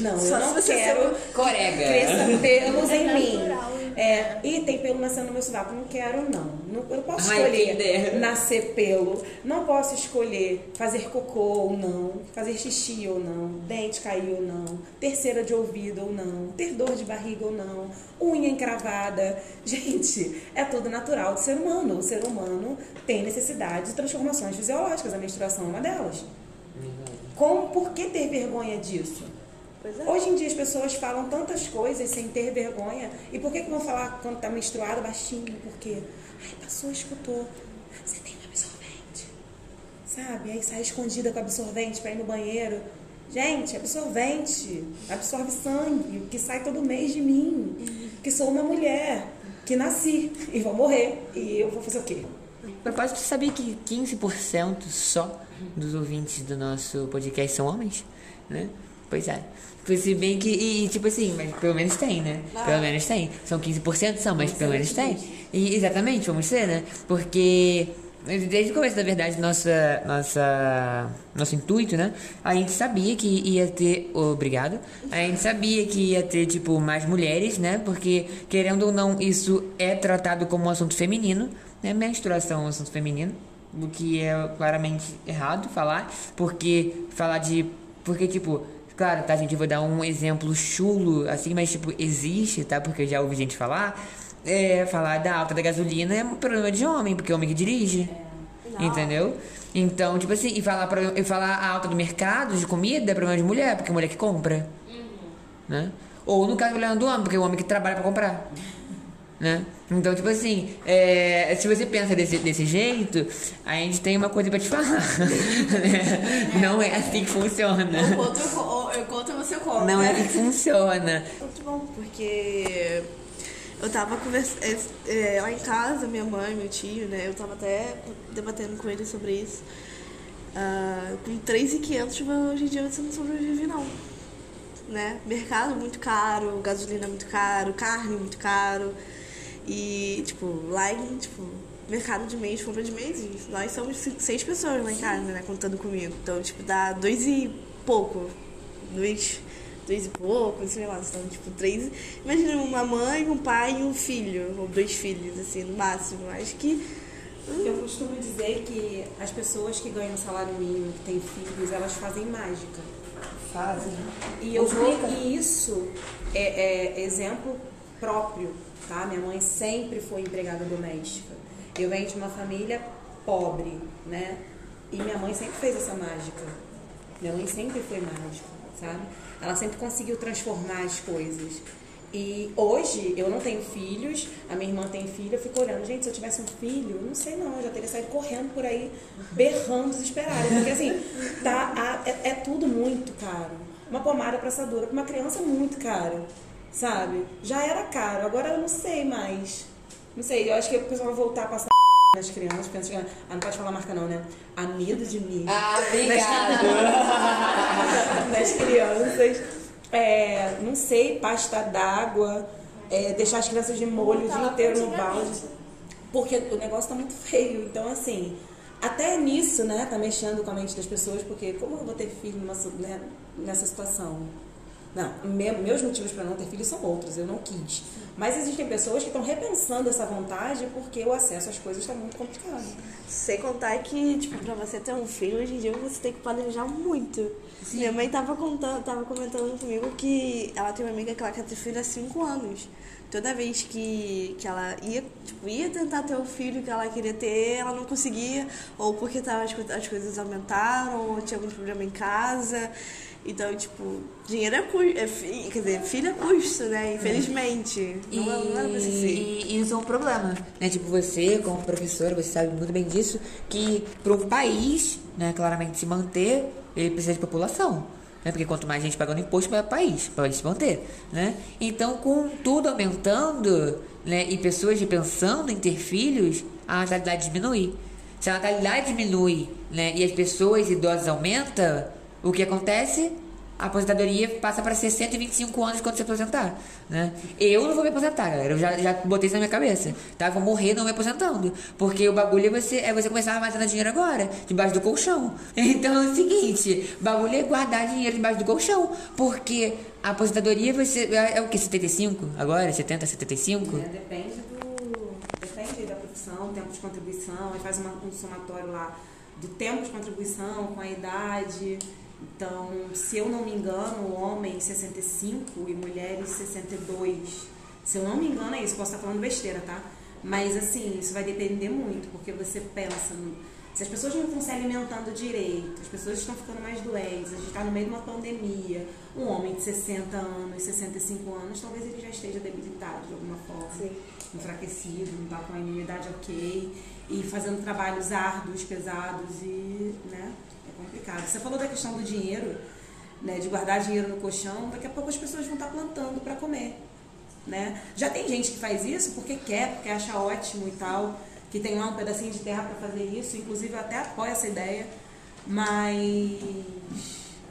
Não, Só eu não quero Corega. cresça pelos em mim. É, e tem pelo nascendo no meu sovaco. Não quero, não. não eu não posso Ai, escolher nascer pelo. Não posso escolher fazer cocô ou não, fazer xixi ou não, dente cair ou não, terceira de ouvido ou não, ter dor de barriga ou não, unha encravada. [laughs] Gente, é tudo natural do ser humano. O ser humano tem necessidade de transformações fisiológicas. A menstruação é uma delas. Como, por que ter vergonha disso? Pois é. Hoje em dia as pessoas falam tantas coisas sem ter vergonha. E por que, que vão falar quando tá menstruada baixinho? Porque, ai, passou, escutou. Você tem um absorvente. Sabe? Aí sai escondida com absorvente pra ir no banheiro. Gente, absorvente absorve sangue, que sai todo mês de mim. Que sou uma mulher, que nasci e vou morrer. E eu vou fazer o quê? Propósito, você sabia que 15% só dos ouvintes do nosso podcast são homens? Né? Pois é. Se bem que, e, tipo assim, mas pelo menos tem, né? Pelo menos tem. São 15%, são, mas pelo menos tem. E, exatamente, vamos ser, né? Porque desde o começo, da verdade, nossa, nossa, nosso intuito, né? A gente sabia que ia ter. Obrigado. A gente sabia que ia ter, tipo, mais mulheres, né? Porque, querendo ou não, isso é tratado como um assunto feminino, né? Menstruação é um assunto feminino. O que é claramente errado falar, porque falar de. Porque, tipo, claro, tá, gente? Eu vou dar um exemplo chulo, assim, mas, tipo, existe, tá? Porque eu já ouvi gente falar. É, falar da alta da gasolina é um problema de homem, porque é homem que dirige. Entendeu? Então, tipo assim, e falar, pro- e falar a alta do mercado de comida é problema de mulher, porque é mulher que compra. Né? Ou no caso, do homem, porque é o homem que trabalha pra comprar. Né? Então, tipo assim, é, se você pensa desse, desse jeito, a gente tem uma coisa pra te falar. [laughs] né? Não é assim que funciona. Eu conto, eu co- eu conto e você conta. Não é assim que funciona. Muito bom, porque eu tava conversando é, lá em casa, minha mãe, meu tio, né? Eu tava até debatendo com ele sobre isso. Ah, com 3,500 hoje em dia você não sobrevive, não. Né? Mercado muito caro, gasolina muito caro, carne muito caro. E, tipo, lá em, tipo, mercado de mês, compra de mês, e nós somos seis pessoas lá em casa, né? Contando comigo. Então, tipo, dá dois e pouco. Dois, dois e pouco, sei lá. Então, tipo, três. Imagina uma mãe, um pai e um filho. Ou dois filhos, assim, no máximo. Acho que. Eu costumo dizer que as pessoas que ganham salário mínimo, que têm filhos, elas fazem mágica. Fazem. E eu vou, e isso é, é exemplo próprio, tá? Minha mãe sempre foi empregada doméstica. Eu venho de uma família pobre, né? E minha mãe sempre fez essa mágica. Minha mãe sempre foi mágica, sabe? Ela sempre conseguiu transformar as coisas. E hoje eu não tenho filhos, a minha irmã tem filho, eu fico olhando, gente, se eu tivesse um filho, não sei não, eu já teria saído correndo por aí, berrando desesperada. Porque assim, tá, a- é, é tudo muito caro. Uma pomada pra assadura pra uma criança é muito caro, sabe? Já era caro, agora eu não sei mais. Não sei, eu acho que o pessoal vai voltar a passar nas crianças, pensa que, ah, não pode falar marca não, né? Amido de mim Ah, obrigado. das [laughs] crianças. É, não sei, pasta d'água, é, deixar as crianças de molho o dia inteiro no balde. Porque o negócio tá muito feio. Então, assim, até nisso, né, tá mexendo com a mente das pessoas, porque como eu vou ter filho numa, né, nessa situação? Não, me- meus motivos para não ter filho são outros, eu não quis. Mas existem pessoas que estão repensando essa vontade porque o acesso às coisas está muito complicado. Sem contar que, tipo, pra você ter um filho, hoje em dia você tem que planejar muito. Minha mãe tava, contando, tava comentando comigo que ela tem uma amiga que ela quer ter filho há 5 anos. Toda vez que, que ela ia, tipo, ia tentar ter o filho que ela queria ter, ela não conseguia, ou porque tava, as, as coisas aumentaram, ou tinha algum problema em casa. Então, tipo, dinheiro é custo, é, quer dizer, filho é custo, né? Infelizmente. E, Não, é- não é ser assim. e isso é um problema, né? Tipo, você, como professora, você sabe muito bem disso, que para um país, né, claramente se manter, ele precisa de população. Né? Porque quanto mais gente pagando imposto para o país, para se manter. Né? Então, com tudo aumentando, né, e pessoas pensando em ter filhos, a natalidade diminui. Se a natalidade diminui, né, e as pessoas idosas aumentam, o que acontece? A aposentadoria passa para 125 anos quando se aposentar, né? Eu não vou me aposentar, galera. Eu já, já botei isso na minha cabeça, tá? Vou morrer não me aposentando. Porque o bagulho é você, é você começar a armazenar dinheiro agora, debaixo do colchão. [laughs] Então é o seguinte, bagulho é guardar dinheiro debaixo do colchão. Porque a aposentadoria você, é, é o que? 75 agora? 70, 75? É, depende do. Depende da profissão, tempo de contribuição, aí faz uma, um somatório lá do tempo de contribuição com a idade. Então, se eu não me engano, homens 65 e mulheres 62. Se eu não me engano, é isso. Posso estar falando besteira, tá? Mas, assim, isso vai depender muito, porque você pensa. Se as pessoas não estão se alimentando direito, as pessoas estão ficando mais doentes, a gente está no meio de uma pandemia, um homem de 60 anos, 65 anos, talvez ele já esteja debilitado de alguma forma, Sim. enfraquecido, não está com a imunidade ok, e fazendo trabalhos árduos, pesados e, né? Complicado. Você falou da questão do dinheiro, né, de guardar dinheiro no colchão, daqui a pouco as pessoas vão estar plantando para comer. Né? Já tem gente que faz isso porque quer, porque acha ótimo e tal, que tem lá um pedacinho de terra para fazer isso, inclusive eu até apoio essa ideia, mas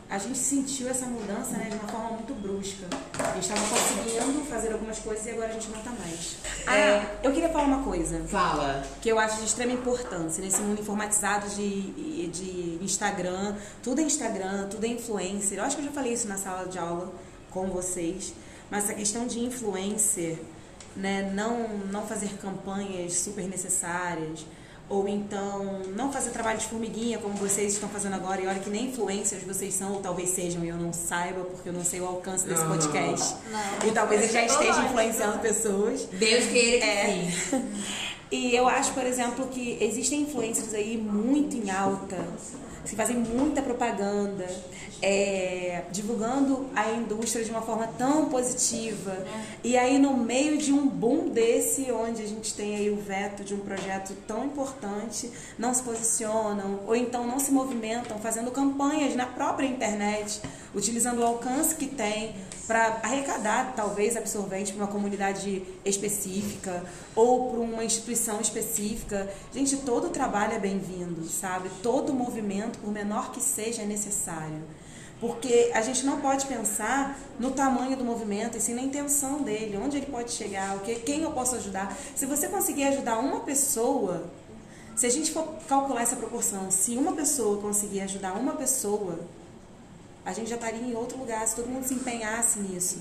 a gente sentiu essa mudança né, de uma forma muito brusca. A gente estava conseguindo fazer algumas coisas e agora a gente não está mais. Ah, é, eu queria falar uma coisa. Fala. Que eu acho de extrema importância nesse mundo informatizado de, de Instagram. Tudo é Instagram, tudo é influencer. Eu acho que eu já falei isso na sala de aula com vocês. Mas essa questão de influencer, né, não, não fazer campanhas super necessárias ou então não fazer trabalho de formiguinha como vocês estão fazendo agora e olha que nem influencers vocês são ou talvez sejam e eu não saiba porque eu não sei o alcance desse podcast. Não. e talvez ele já esteja influenciando pessoas. Deus queira que é. sim. [laughs] E eu acho por exemplo que existem influencers aí muito em alta que fazem muita propaganda, é, divulgando a indústria de uma forma tão positiva. E aí, no meio de um boom desse, onde a gente tem aí o veto de um projeto tão importante, não se posicionam, ou então não se movimentam, fazendo campanhas na própria internet, utilizando o alcance que tem para arrecadar, talvez, absorvente para uma comunidade específica ou para uma instituição específica. Gente, todo trabalho é bem-vindo, sabe? Todo movimento, por menor que seja, é necessário. Porque a gente não pode pensar no tamanho do movimento e sim na intenção dele, onde ele pode chegar, o que, quem eu posso ajudar. Se você conseguir ajudar uma pessoa, se a gente for calcular essa proporção, se uma pessoa conseguir ajudar uma pessoa, a gente já estaria em outro lugar se todo mundo se empenhasse nisso,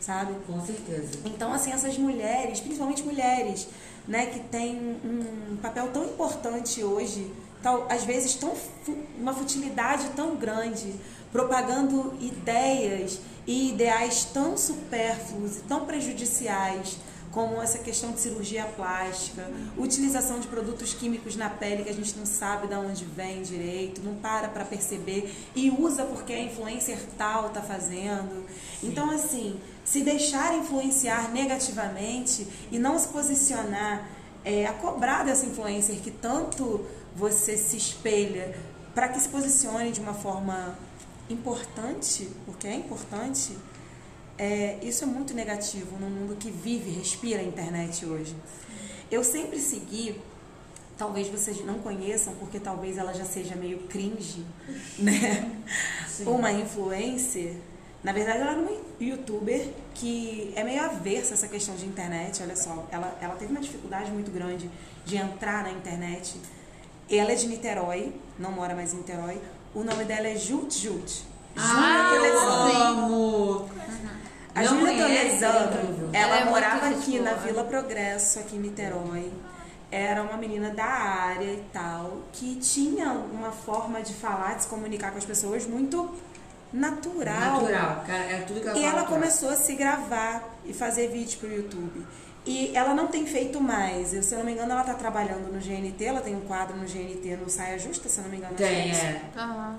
sabe? Com certeza. Então, assim, essas mulheres, principalmente mulheres, né, que têm um papel tão importante hoje, tal, às vezes tão uma futilidade tão grande, propagando ideias e ideais tão supérfluos e tão prejudiciais como essa questão de cirurgia plástica, utilização de produtos químicos na pele que a gente não sabe de onde vem direito, não para para perceber e usa porque a influencer tal está fazendo. Então, assim, se deixar influenciar negativamente e não se posicionar é, a cobrar dessa influencer que tanto você se espelha para que se posicione de uma forma importante, porque é importante, é, isso é muito negativo num mundo que vive, respira a internet hoje. Eu sempre segui, talvez vocês não conheçam, porque talvez ela já seja meio cringe, né? Sim. Uma influencer. Na verdade, ela era uma youtuber que é meio aversa essa questão de internet. Olha só, ela, ela teve uma dificuldade muito grande de entrar na internet. Ela é de Niterói, não mora mais em Niterói. O nome dela é Jut Jut. Ah, eu amo! A Júlia Toledano, ela, ela é morava aqui na Vila Progresso, aqui em Niterói. Era uma menina da área e tal, que tinha uma forma de falar, de se comunicar com as pessoas muito natural. Natural, cara, é tudo que ela E ela começou a se gravar e fazer vídeo pro YouTube. E ela não tem feito mais. Eu, se eu não me engano, ela está trabalhando no GNT, ela tem um quadro no GNT no Saia Justa, se eu não me engano. Tem, é. Uhum.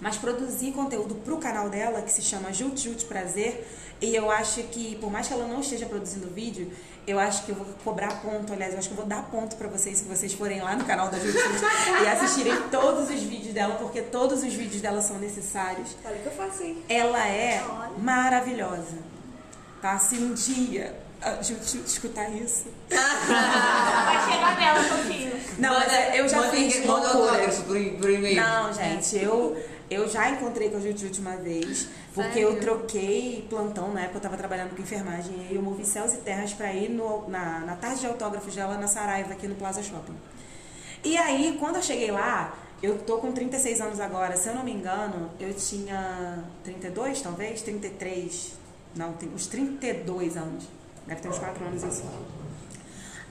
Mas produzir conteúdo pro canal dela, que se chama Jut Jut Prazer, e eu acho que, por mais que ela não esteja produzindo vídeo, eu acho que eu vou cobrar ponto, aliás, eu acho que eu vou dar ponto para vocês se vocês forem lá no canal da Jut [laughs] e assistirem todos os vídeos dela, porque todos os vídeos dela são necessários. Olha o que eu faço aí. Ela é maravilhosa. Tá? Se um dia a Jut escutar isso. [laughs] Vai chegar nela um pouquinho. Não, mas eu já fiz. por, por e-mail? Não, gente, eu, eu já encontrei com a Jujute uma vez, porque eu troquei plantão, na época eu tava trabalhando com enfermagem, e eu movi céus e terras pra ir no, na, na tarde de autógrafos dela na Saraiva, aqui no Plaza Shopping. E aí, quando eu cheguei lá, eu tô com 36 anos agora, se eu não me engano, eu tinha 32, talvez, 33, não, tem uns 32 anos, deve ter uns 4 anos isso.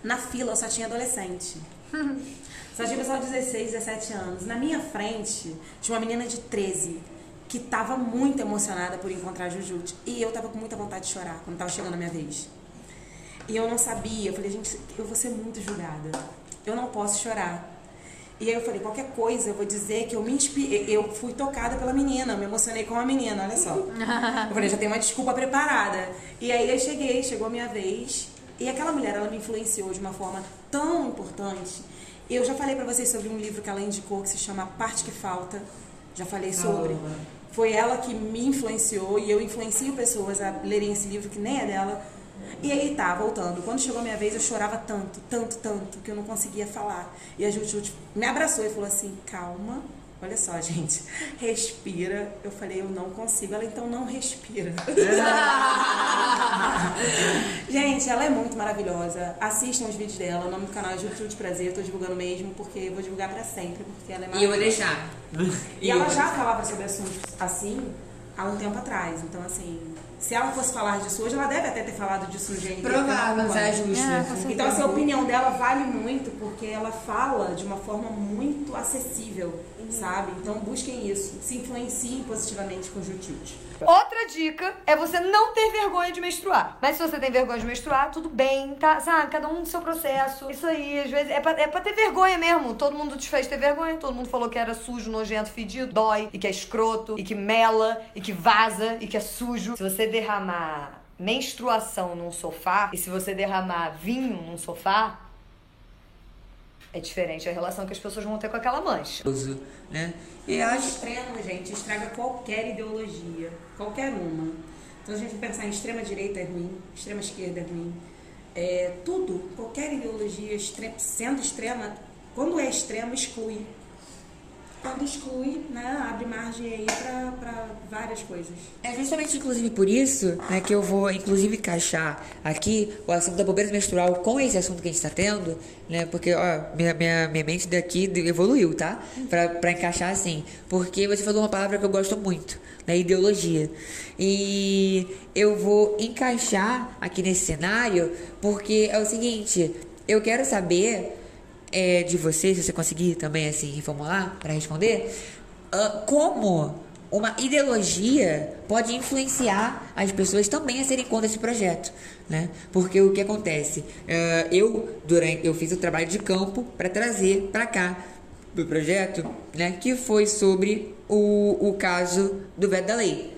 Na fila eu só tinha adolescente. [laughs] Só tinha pessoal de 16, 17 anos. Na minha frente tinha uma menina de 13 que tava muito emocionada por encontrar a Jujute. E eu tava com muita vontade de chorar quando tava chegando a minha vez. E eu não sabia. Eu falei, gente, eu vou ser muito julgada. Eu não posso chorar. E aí eu falei, qualquer coisa, eu vou dizer que eu me inspirei, eu fui tocada pela menina, me emocionei com a menina, olha só. [laughs] Eu falei, já tem uma desculpa preparada. E aí eu cheguei, chegou a minha vez, e aquela mulher, ela me influenciou de uma forma tão importante. Eu já falei pra vocês sobre um livro que ela indicou que se chama A Parte que Falta. Já falei sobre. Foi ela que me influenciou e eu influencio pessoas a lerem esse livro que nem é dela. E aí tá, voltando. Quando chegou a minha vez, eu chorava tanto, tanto, tanto, que eu não conseguia falar. E a Jujute me abraçou e falou assim: calma, olha só, gente, [laughs] respira. Eu falei: eu não consigo. Ela então não respira. [laughs] gente, ela é muito maravilhosa. Assistam os vídeos dela. O nome do canal é Jujute Prazer. Eu tô divulgando mesmo, porque eu vou divulgar pra sempre, porque ela é E eu vou maravilhosa. deixar. E ela já falava sobre assuntos assim há um tempo atrás. Então, assim, se ela fosse falar disso hoje, ela deve até ter falado disso no GNT. Provável, porque é ela acompanha. justo. Então, assim, a opinião dela vale muito porque ela fala de uma forma muito acessível, sabe? Então, busquem isso. Se influenciem positivamente com o Jutilt. Outra dica é você não ter vergonha de menstruar. Mas se você tem vergonha de menstruar, tudo bem, tá? Sabe? Cada um no seu processo. Isso aí, às vezes, é pra, é pra ter vergonha mesmo. Todo mundo te fez ter vergonha. Todo mundo falou que era sujo, nojento, fedido, dói, e que é escroto, e que mela, e que vaza, e que é sujo. Se você derramar menstruação num sofá, e se você derramar vinho num sofá, é diferente a relação que as pessoas vão ter com aquela mancha. Né? E E o acho extremo, gente, estraga qualquer ideologia, qualquer uma. Então a gente pensar em extrema direita é ruim, extrema esquerda é ruim. É, tudo, qualquer ideologia extre- sendo extrema, quando é extremo, exclui. Quando exclui, né, abre margem aí para várias coisas. É justamente, inclusive, por isso né, que eu vou, inclusive, encaixar aqui o assunto da pobreza menstrual com esse assunto que a gente está tendo, né? Porque, ó, minha, minha, minha mente daqui evoluiu, tá? Pra encaixar assim. Porque você falou uma palavra que eu gosto muito, né? Ideologia. E eu vou encaixar aqui nesse cenário porque é o seguinte, eu quero saber é, de você, se você conseguir também assim reformular para responder, ah, como uma ideologia pode influenciar as pessoas também a serem contra esse projeto, né? Porque o que acontece? Ah, eu durante eu fiz o trabalho de campo para trazer para cá do projeto, né? Que foi sobre o, o caso do veto da lei.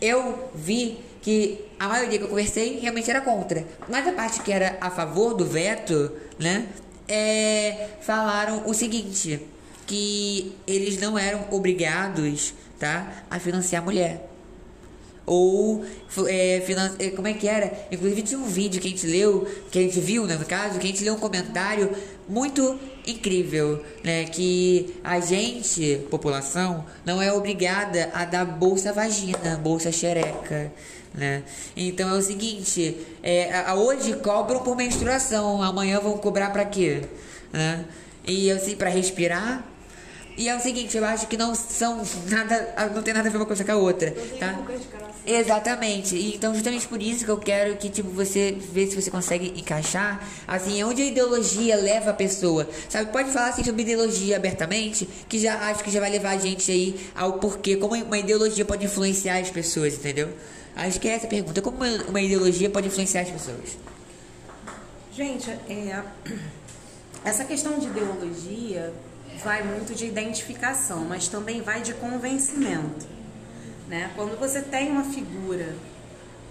Eu vi que a maioria que eu conversei realmente era contra, mas a parte que era a favor do veto, né? É, falaram o seguinte, que eles não eram obrigados, tá, a financiar a mulher. Ou, é, é, como é que era? Inclusive tinha um vídeo que a gente leu, que a gente viu, né, no caso, que a gente leu um comentário muito incrível, né, que a gente, população, não é obrigada a dar bolsa vagina, bolsa xereca, né? Então é o seguinte, é, a- hoje cobram por menstruação, amanhã vão cobrar pra quê? Né? E assim, pra respirar. E é o seguinte, eu acho que não são nada, não tem nada a ver uma coisa com a outra, tá? Exatamente. E então justamente por isso que eu quero que tipo você vê se você consegue encaixar assim onde a ideologia leva a pessoa. Sabe, pode falar assim sobre ideologia abertamente, que já acho que já vai levar a gente aí ao porquê como uma ideologia pode influenciar as pessoas, entendeu? Acho que é essa a pergunta, como uma, uma ideologia pode influenciar as pessoas? Gente, é, essa questão de ideologia vai muito de identificação, mas também vai de convencimento. Né? Quando você tem uma figura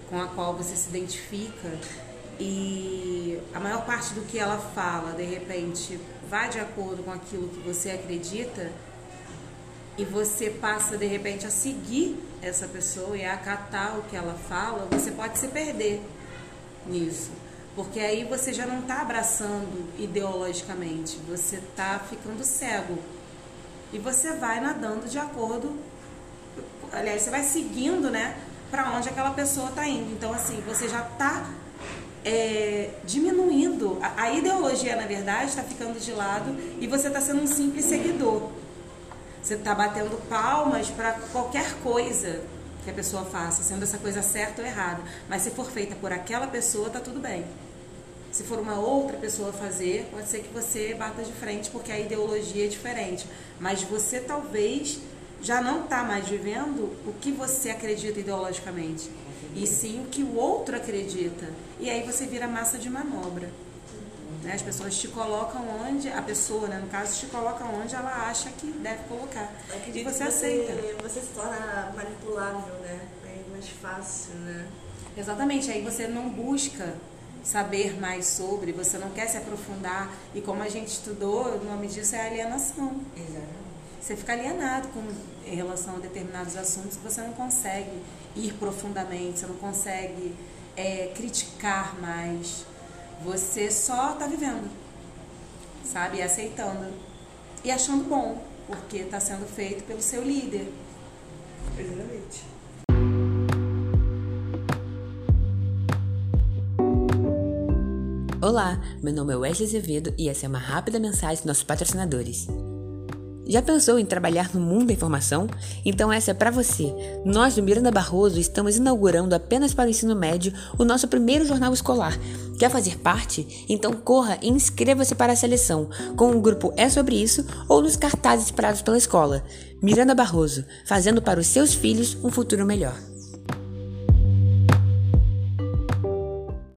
com a qual você se identifica e a maior parte do que ela fala, de repente, vai de acordo com aquilo que você acredita e você passa, de repente, a seguir essa pessoa e a acatar o que ela fala, você pode se perder nisso. Porque aí você já não está abraçando ideologicamente, você está ficando cego. E você vai nadando de acordo, aliás, você vai seguindo, né, para onde aquela pessoa está indo. Então, assim, você já está é, diminuindo. A, a, ideologia, na verdade, está ficando de lado e você está sendo um simples seguidor. Você está batendo palmas para qualquer coisa que a pessoa faça, sendo essa coisa certa ou errada. Mas se for feita por aquela pessoa, tá tudo bem. Se for uma outra pessoa fazer, pode ser que você bata de frente porque a ideologia é diferente. Mas você talvez já não está mais vivendo o que você acredita ideologicamente, e sim o que o outro acredita. E aí você vira massa de manobra. Né? As pessoas te colocam onde, a pessoa, né, no caso, te coloca onde ela acha que deve colocar. E você, você aceita. Você se torna manipulável, né? É mais fácil, né? Exatamente, aí você não busca saber mais sobre, você não quer se aprofundar. E como a gente estudou, o nome disso é alienação. Exatamente. Você fica alienado com, em relação a determinados assuntos que você não consegue ir profundamente, você não consegue é, criticar mais. Você só está vivendo, sabe? E aceitando. E achando bom, porque está sendo feito pelo seu líder. Exatamente. Olá, meu nome é Wesley Azevedo e essa é uma rápida mensagem dos nossos patrocinadores. Já pensou em trabalhar no mundo da informação? Então essa é para você. Nós do Miranda Barroso estamos inaugurando apenas para o ensino médio o nosso primeiro jornal escolar. Quer fazer parte? Então corra e inscreva-se para a seleção com o grupo É Sobre Isso ou nos cartazes esperados pela escola. Miranda Barroso, fazendo para os seus filhos um futuro melhor.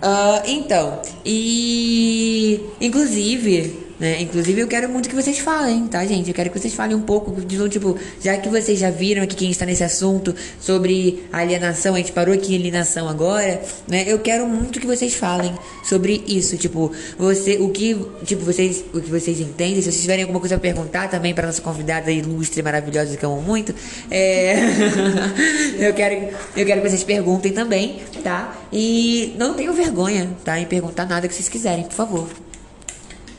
Uh, então, e inclusive né? Inclusive, eu quero muito que vocês falem, tá, gente? Eu quero que vocês falem um pouco, de, tipo, já que vocês já viram aqui quem está nesse assunto sobre alienação, a gente parou aqui em alienação agora, né? Eu quero muito que vocês falem sobre isso, tipo, você, o que, tipo, vocês, o que vocês entendem, se vocês tiverem alguma coisa a perguntar também para nossa convidada ilustre, maravilhosa que eu amo muito, é... [laughs] eu quero, eu quero que vocês perguntem também, tá? E não tenham vergonha, tá? Em perguntar nada que vocês quiserem, por favor.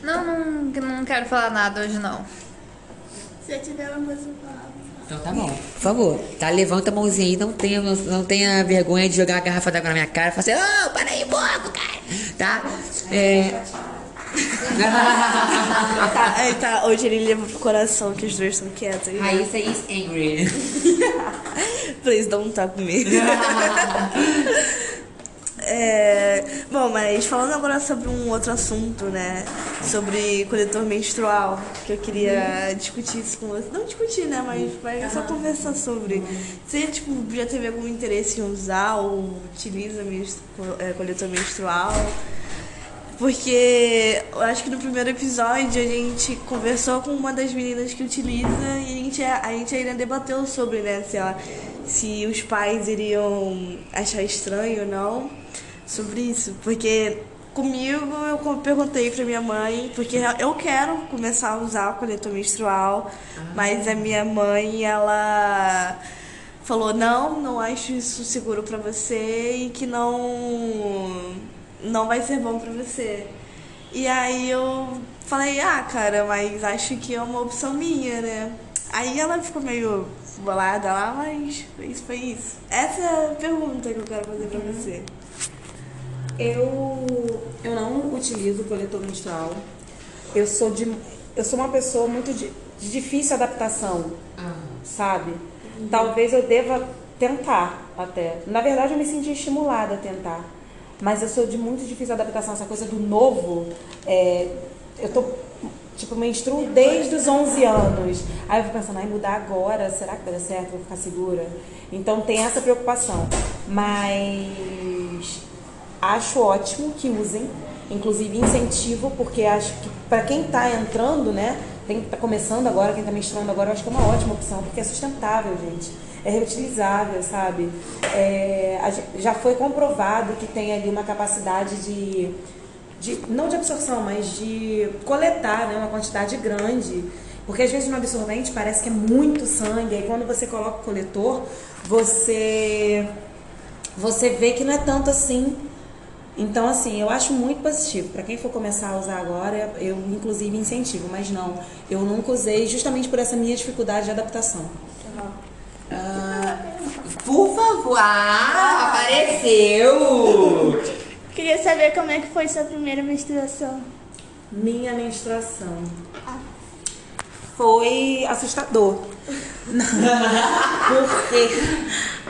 Não, não, não quero falar nada hoje, não. Se tiver uma coisa pra falar. Então tá bom, por favor, tá? Levanta a mãozinha aí, não tenha, não, não tenha vergonha de jogar uma garrafa d'água na minha cara e falar assim, ô, oh, para aí, boco, cara, tá? É... [laughs] tá, é, tá, hoje ele leva pro coração que os dois estão quietos. Né? Raíssa is angry. [laughs] Please don't talk me. [laughs] É, bom, mas falando agora sobre um outro assunto, né? Sobre coletor menstrual, que eu queria discutir isso com você. Não discutir, né? Mas, mas só conversar sobre. Você tipo, já teve algum interesse em usar ou utiliza é, coletor menstrual? Porque eu acho que no primeiro episódio a gente conversou com uma das meninas que utiliza e a gente, a gente ainda debateu sobre, né, se, ela, se os pais iriam achar estranho ou não sobre isso, porque comigo eu perguntei para minha mãe, porque eu quero começar a usar o coletor menstrual, ah. mas a minha mãe, ela falou: "Não, não acho isso seguro para você e que não não vai ser bom para você". E aí eu falei: "Ah, cara, mas acho que é uma opção minha, né?". Aí ela ficou meio bolada lá, mas isso foi isso. Essa é a pergunta que eu quero fazer para você. Eu, eu não utilizo coletor menstrual. Eu sou de eu sou uma pessoa muito de, de difícil adaptação, ah. sabe? Uhum. Talvez eu deva tentar até. Na verdade, eu me senti estimulada a tentar. Mas eu sou de muito difícil adaptação. Essa coisa do novo, é, eu tô tipo, menstruo desde os 11 anos. Aí eu fico pensando, ai, mudar agora, será que vai dar certo? Vou ficar segura? Então tem essa preocupação. Mas acho ótimo que usem, inclusive incentivo, porque acho que para quem está entrando, né, quem está começando agora, quem está menstruando agora, eu acho que é uma ótima opção, porque é sustentável, gente. É reutilizável, sabe? É, já foi comprovado que tem ali uma capacidade de, de, não de absorção, mas de coletar né, uma quantidade grande. Porque às vezes no absorvente parece que é muito sangue, aí quando você coloca o coletor, você, você vê que não é tanto assim Então, assim, eu acho muito positivo. Para quem for começar a usar agora, eu inclusive incentivo, mas não, eu nunca usei justamente por essa minha dificuldade de adaptação. Ah, por favor, ah, apareceu! Queria saber como é que foi sua primeira menstruação. Minha menstruação foi assustador. [laughs] Porque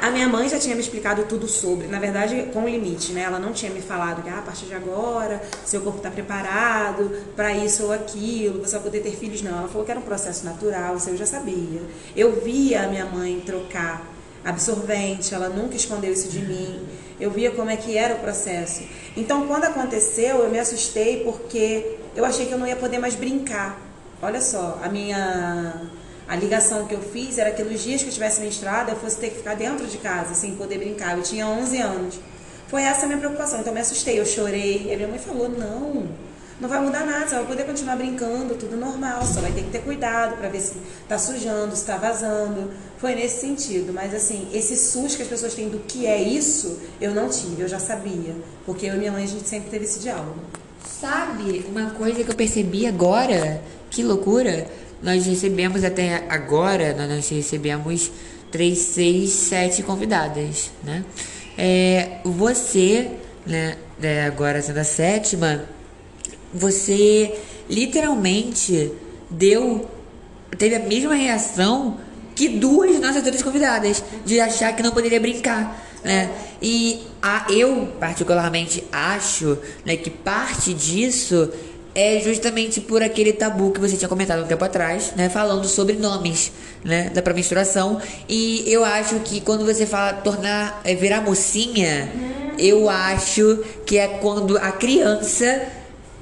a minha mãe já tinha me explicado tudo sobre, na verdade, com limite, né? Ela não tinha me falado que ah, a partir de agora, seu corpo está preparado para isso ou aquilo, você vai poder ter filhos. Não, ela falou que era um processo natural, isso eu já sabia. Eu via a minha mãe trocar absorvente, ela nunca escondeu isso de mim. Eu via como é que era o processo. Então, quando aconteceu, eu me assustei porque eu achei que eu não ia poder mais brincar. Olha só, a minha a ligação que eu fiz era que nos dias que eu tivesse menstruada, eu fosse ter que ficar dentro de casa, sem poder brincar. Eu tinha 11 anos. Foi essa a minha preocupação. Então, eu me assustei, eu chorei. E a minha mãe falou: não, não vai mudar nada, você vai poder continuar brincando, tudo normal, só vai ter que ter cuidado para ver se tá sujando, se tá vazando. Foi nesse sentido, mas assim, esse susto que as pessoas têm do que é isso, eu não tive, eu já sabia, porque eu e minha mãe a gente sempre teve esse diálogo. Sabe, uma coisa que eu percebi agora, que loucura, nós recebemos até agora, nós recebemos três, seis, sete convidadas, né? É, você, né, é, agora sendo a sétima, você literalmente deu, teve a mesma reação que duas nossas outras convidadas, de achar que não poderia brincar, né? E a, eu, particularmente, acho né, que parte disso é justamente por aquele tabu que você tinha comentado um tempo atrás, né? Falando sobre nomes, né? Da menstruação. E eu acho que quando você fala tornar, é, virar mocinha, eu acho que é quando a criança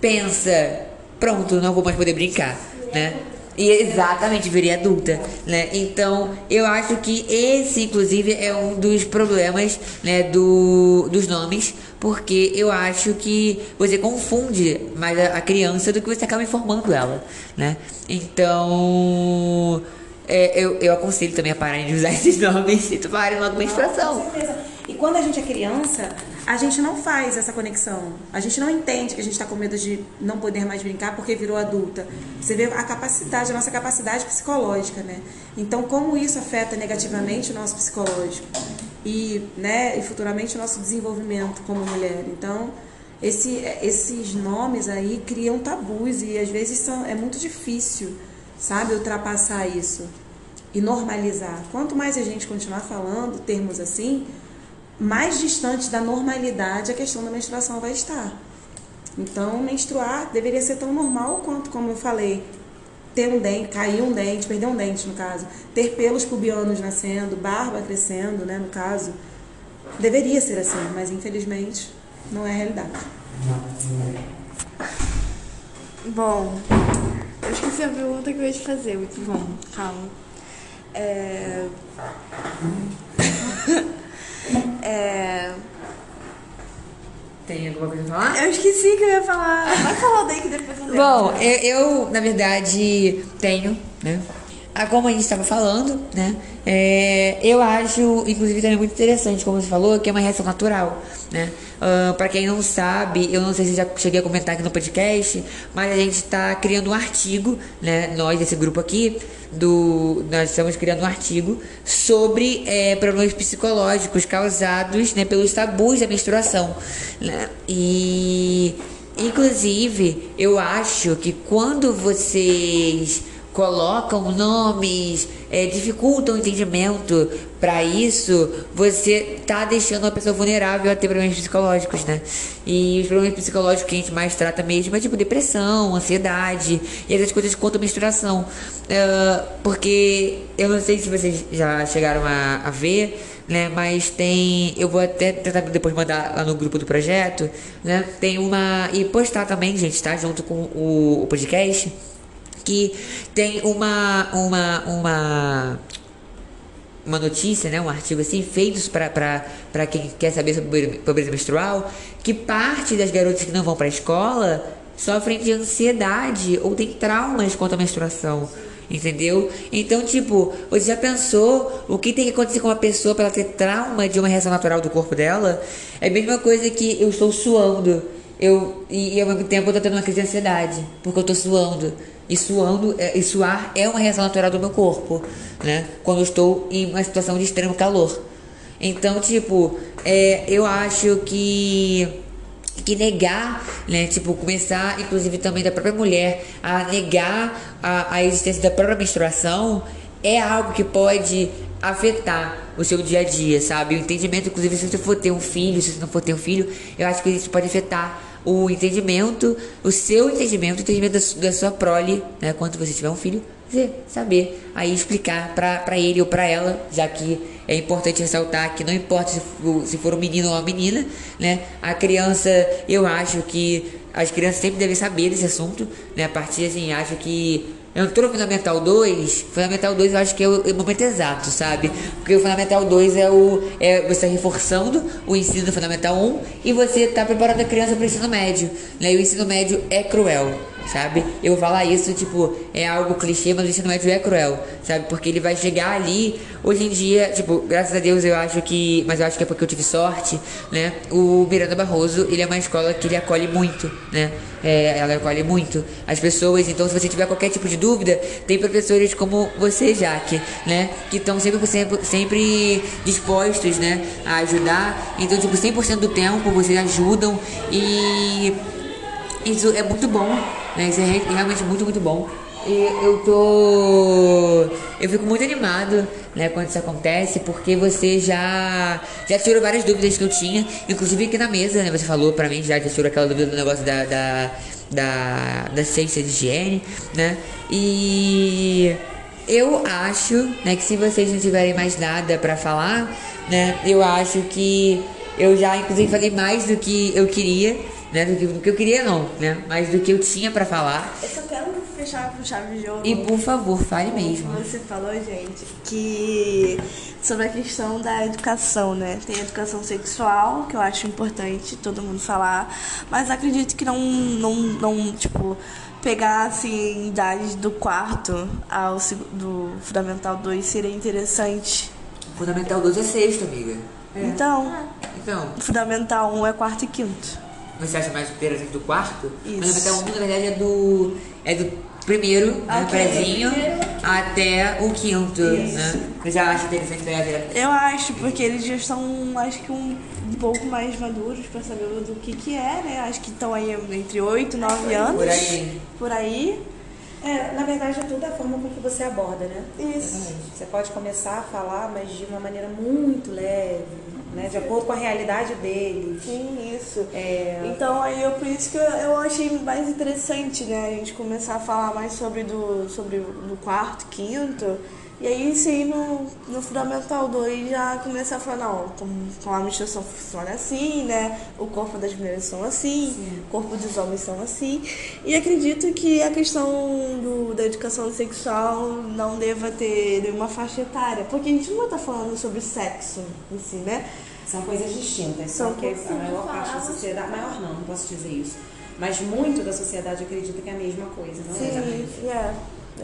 pensa, pronto, não vou mais poder brincar, né? E exatamente, virei adulta, né? Então, eu acho que esse, inclusive, é um dos problemas, né, do, dos nomes, porque eu acho que você confunde mais a, a criança do que você acaba informando ela, né? Então, é, eu, eu aconselho também a pararem de usar [laughs] esses nomes e tomarem logo menstruação. Com certeza. E quando a gente é criança, a gente não faz essa conexão. A gente não entende que a gente está com medo de não poder mais brincar porque virou adulta. Você vê a capacidade, a nossa capacidade psicológica, né? Então, como isso afeta negativamente o nosso psicológico e, né, e futuramente o nosso desenvolvimento como mulher. Então, esse, esses nomes aí criam tabus e às vezes são, é muito difícil, sabe, ultrapassar isso e normalizar. Quanto mais a gente continuar falando termos assim, mais distante da normalidade a questão da menstruação vai estar. Então, menstruar deveria ser tão normal quanto, como eu falei, ter um dente, cair um dente, perder um dente, no caso, ter pelos pubianos nascendo, barba crescendo, né, no caso. Deveria ser assim, mas infelizmente não é a realidade. Bom, eu esqueci a pergunta que eu ia te fazer, muito bom, calma. É... é... Tem alguma coisa pra falar? Eu esqueci que eu ia falar. Vai falar daí que depois eu lembro. Bom, eu, eu, na verdade tenho, né? Ah, como a gente estava falando, né? É, eu acho, inclusive, também muito interessante, como você falou, que é uma reação natural, né? Uh, para quem não sabe, eu não sei se já cheguei a comentar aqui no podcast, mas a gente está criando um artigo, né? Nós, esse grupo aqui, do, nós estamos criando um artigo sobre é, problemas psicológicos causados né, pelos tabus da menstruação, né? E, inclusive, eu acho que quando vocês colocam nomes, é, dificultam o entendimento para isso, você tá deixando uma pessoa vulnerável a ter problemas psicológicos, né? E os problemas psicológicos que a gente mais trata mesmo é tipo depressão, ansiedade e essas coisas quanto a menstruação. Uh, porque eu não sei se vocês já chegaram a, a ver, né? Mas tem, eu vou até tentar depois mandar lá no grupo do projeto, né? Tem uma e postar também, gente, tá? Junto com o, o podcast que tem uma uma uma uma notícia, né, um artigo assim, feitos para quem quer saber sobre pobreza menstrual, que parte das garotas que não vão para a escola sofrem de ansiedade ou tem traumas quanto à menstruação. entendeu? Então, tipo, você já pensou o que tem que acontecer com uma pessoa para ela ter trauma de uma reação natural do corpo dela? É a mesma coisa que eu estou suando, eu, e, e ao mesmo tempo eu tô tendo uma crise de ansiedade, porque eu tô suando. E suando, e suar é uma reação natural do meu corpo, né? Quando eu estou em uma situação de extremo calor. Então, tipo, é, eu acho que que negar, né, tipo, começar, inclusive também da própria mulher, a negar a, a existência da própria menstruação é algo que pode afetar o seu dia a dia, sabe? O entendimento, inclusive, se você for ter um filho, se você não for ter um filho, eu acho que isso pode afetar o entendimento, o seu entendimento, o entendimento da, da sua prole, né? Quando você tiver um filho, saber aí explicar para ele ou para ela, já que é importante ressaltar que não importa se for, se for um menino ou uma menina, né? A criança, eu acho que as crianças sempre devem saber desse assunto, né? A partir assim, acho que Entrou no Fundamental 2, Fundamental 2 eu acho que é o, é o momento exato, sabe? Porque o Fundamental 2 é o. É, você reforçando o ensino do Fundamental 1 e você está preparando a criança para o ensino médio. Né? E o ensino médio é cruel, sabe? Eu falar isso, tipo, é algo clichê, mas o ensino médio é cruel, sabe? Porque ele vai chegar ali, hoje em dia, tipo, graças a Deus eu acho que. Mas eu acho que é porque eu tive sorte, né? O Miranda Barroso, ele é uma escola que ele acolhe muito, né? É, ela acolhe muito as pessoas, então se você tiver qualquer tipo de dúvida, tem professores como você, Jaque, né? Que estão sempre, sempre, sempre dispostos, né? A ajudar. Então, tipo, 100% do tempo vocês ajudam e isso é muito bom, né? Isso é realmente muito, muito bom. E eu tô. Eu fico muito animado, né, quando isso acontece, porque você já. Já tirou várias dúvidas que eu tinha, inclusive aqui na mesa, né? Você falou pra mim já, já tirou aquela dúvida do negócio da. da da, da ciência de higiene, né? E eu acho, né, que se vocês não tiverem mais nada para falar, né, eu acho que eu já inclusive falei mais do que eu queria, né, do que, do que eu queria não, né, mas do que eu tinha para falar. Eu só quero fechar com chave de ouro. E por favor, fale mesmo. Você falou, gente, que sobre a questão da educação, né? Tem educação sexual, que eu acho importante todo mundo falar, mas acredito que não, não, não tipo, pegar assim idades do quarto ao do fundamental 2 seria interessante. Fundamental 2 é sexto, amiga. É. Então, então, fundamental 1 um é quarto e quinto. Você acha mais interessante do quarto? Isso. Fundamental 1, na verdade, é do. É do primeiro, né, Ok. prezinho, até o quinto, Isso. né? Você já acha interessante pegar a Eu acho, porque eles já estão, acho que um, um pouco mais maduros pra saber do que que é, né? Acho que estão aí entre 8 e 9 anos. Por aí. Por aí. É, na verdade é tudo a forma com que você aborda, né? Isso. Você pode começar a falar, mas de uma maneira muito leve, né? De acordo com a realidade dele. Sim, isso. É, Então aí eu por isso que eu, eu achei mais interessante, né? A gente começar a falar mais sobre do, sobre do quarto, quinto. E aí sim no, no Fundamental 2 já começar a falar, não, como, como a menstruação funciona assim, né? O corpo das mulheres são assim, o corpo dos homens são assim. E acredito que a questão do, da educação sexual não deva ter nenhuma faixa etária, porque a gente não estar falando sobre sexo em si, né? São coisas distintas. São que a maior parte da sociedade, maior não, não posso dizer isso. Mas muito da sociedade acredita que é a mesma coisa, não é? Sim, é.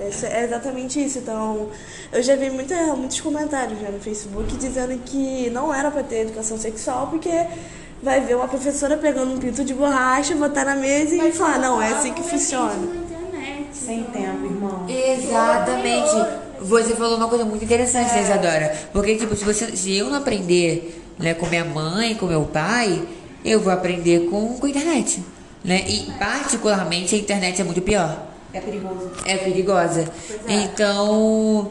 Esse- É exatamente isso. Então, eu já vi muita, muitos comentários né, no Facebook dizendo que não era pra ter educação sexual porque vai ver uma professora pegando um pinto de borracha, botar na mesa e falar, não, é assim que funciona. Sem tempo, irmão. Exatamente. Você falou uma coisa muito interessante, né, Isadora? Porque, tipo, se, você, se eu não aprender né, com minha mãe, com meu pai, eu vou aprender com, com a internet. Né? E, particularmente, a internet é muito pior. É perigoso. É perigosa. Então,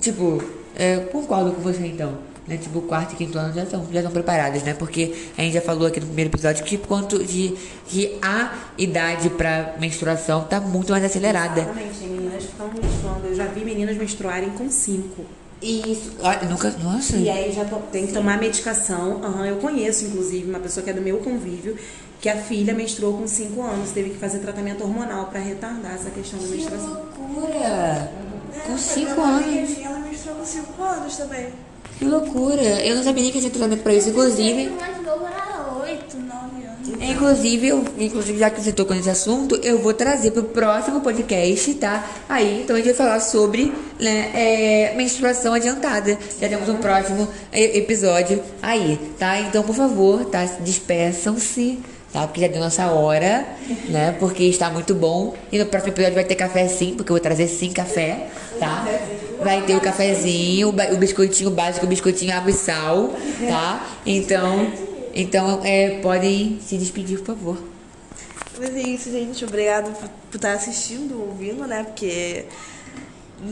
tipo, é, concordo com você, então. Né? Tipo, quarto e quinto ano já estão já estão preparadas, né? Porque a gente já falou aqui no primeiro episódio que quanto de que a idade para menstruação tá muito mais acelerada. Exatamente, meninas estão menstruando. Eu já vi meninas menstruarem com 5. Isso. Olha, nunca. Nossa. E aí já to- tem que tomar medicação. Aham, eu conheço, inclusive, uma pessoa que é do meu convívio, que a filha menstruou com 5 anos, teve que fazer tratamento hormonal para retardar essa questão da menstruação. loucura! Com 5 A minha anos. filha, ela menstruou com 5 anos também. Que loucura! Eu não sabia nem que tinha tratamento pra isso, inclusive. O mais novo era 8, 9 anos. Inclusive, eu, inclusive, já que você tocou nesse assunto, eu vou trazer pro próximo podcast, tá? Aí, então a gente vai falar sobre né, é, menstruação adiantada. Já temos um próximo e- episódio aí, tá? Então, por favor, tá? Despeçam-se. Tá? Porque já deu nossa hora, né? Porque está muito bom. E no próximo episódio vai ter café sim, porque eu vou trazer sim café, tá? Vai ter o cafezinho, o biscoitinho básico, o biscoitinho água e sal, tá? Então, então é, podem se despedir, por favor. Mas é isso, gente. Obrigado por, por estar assistindo, ouvindo, né? Porque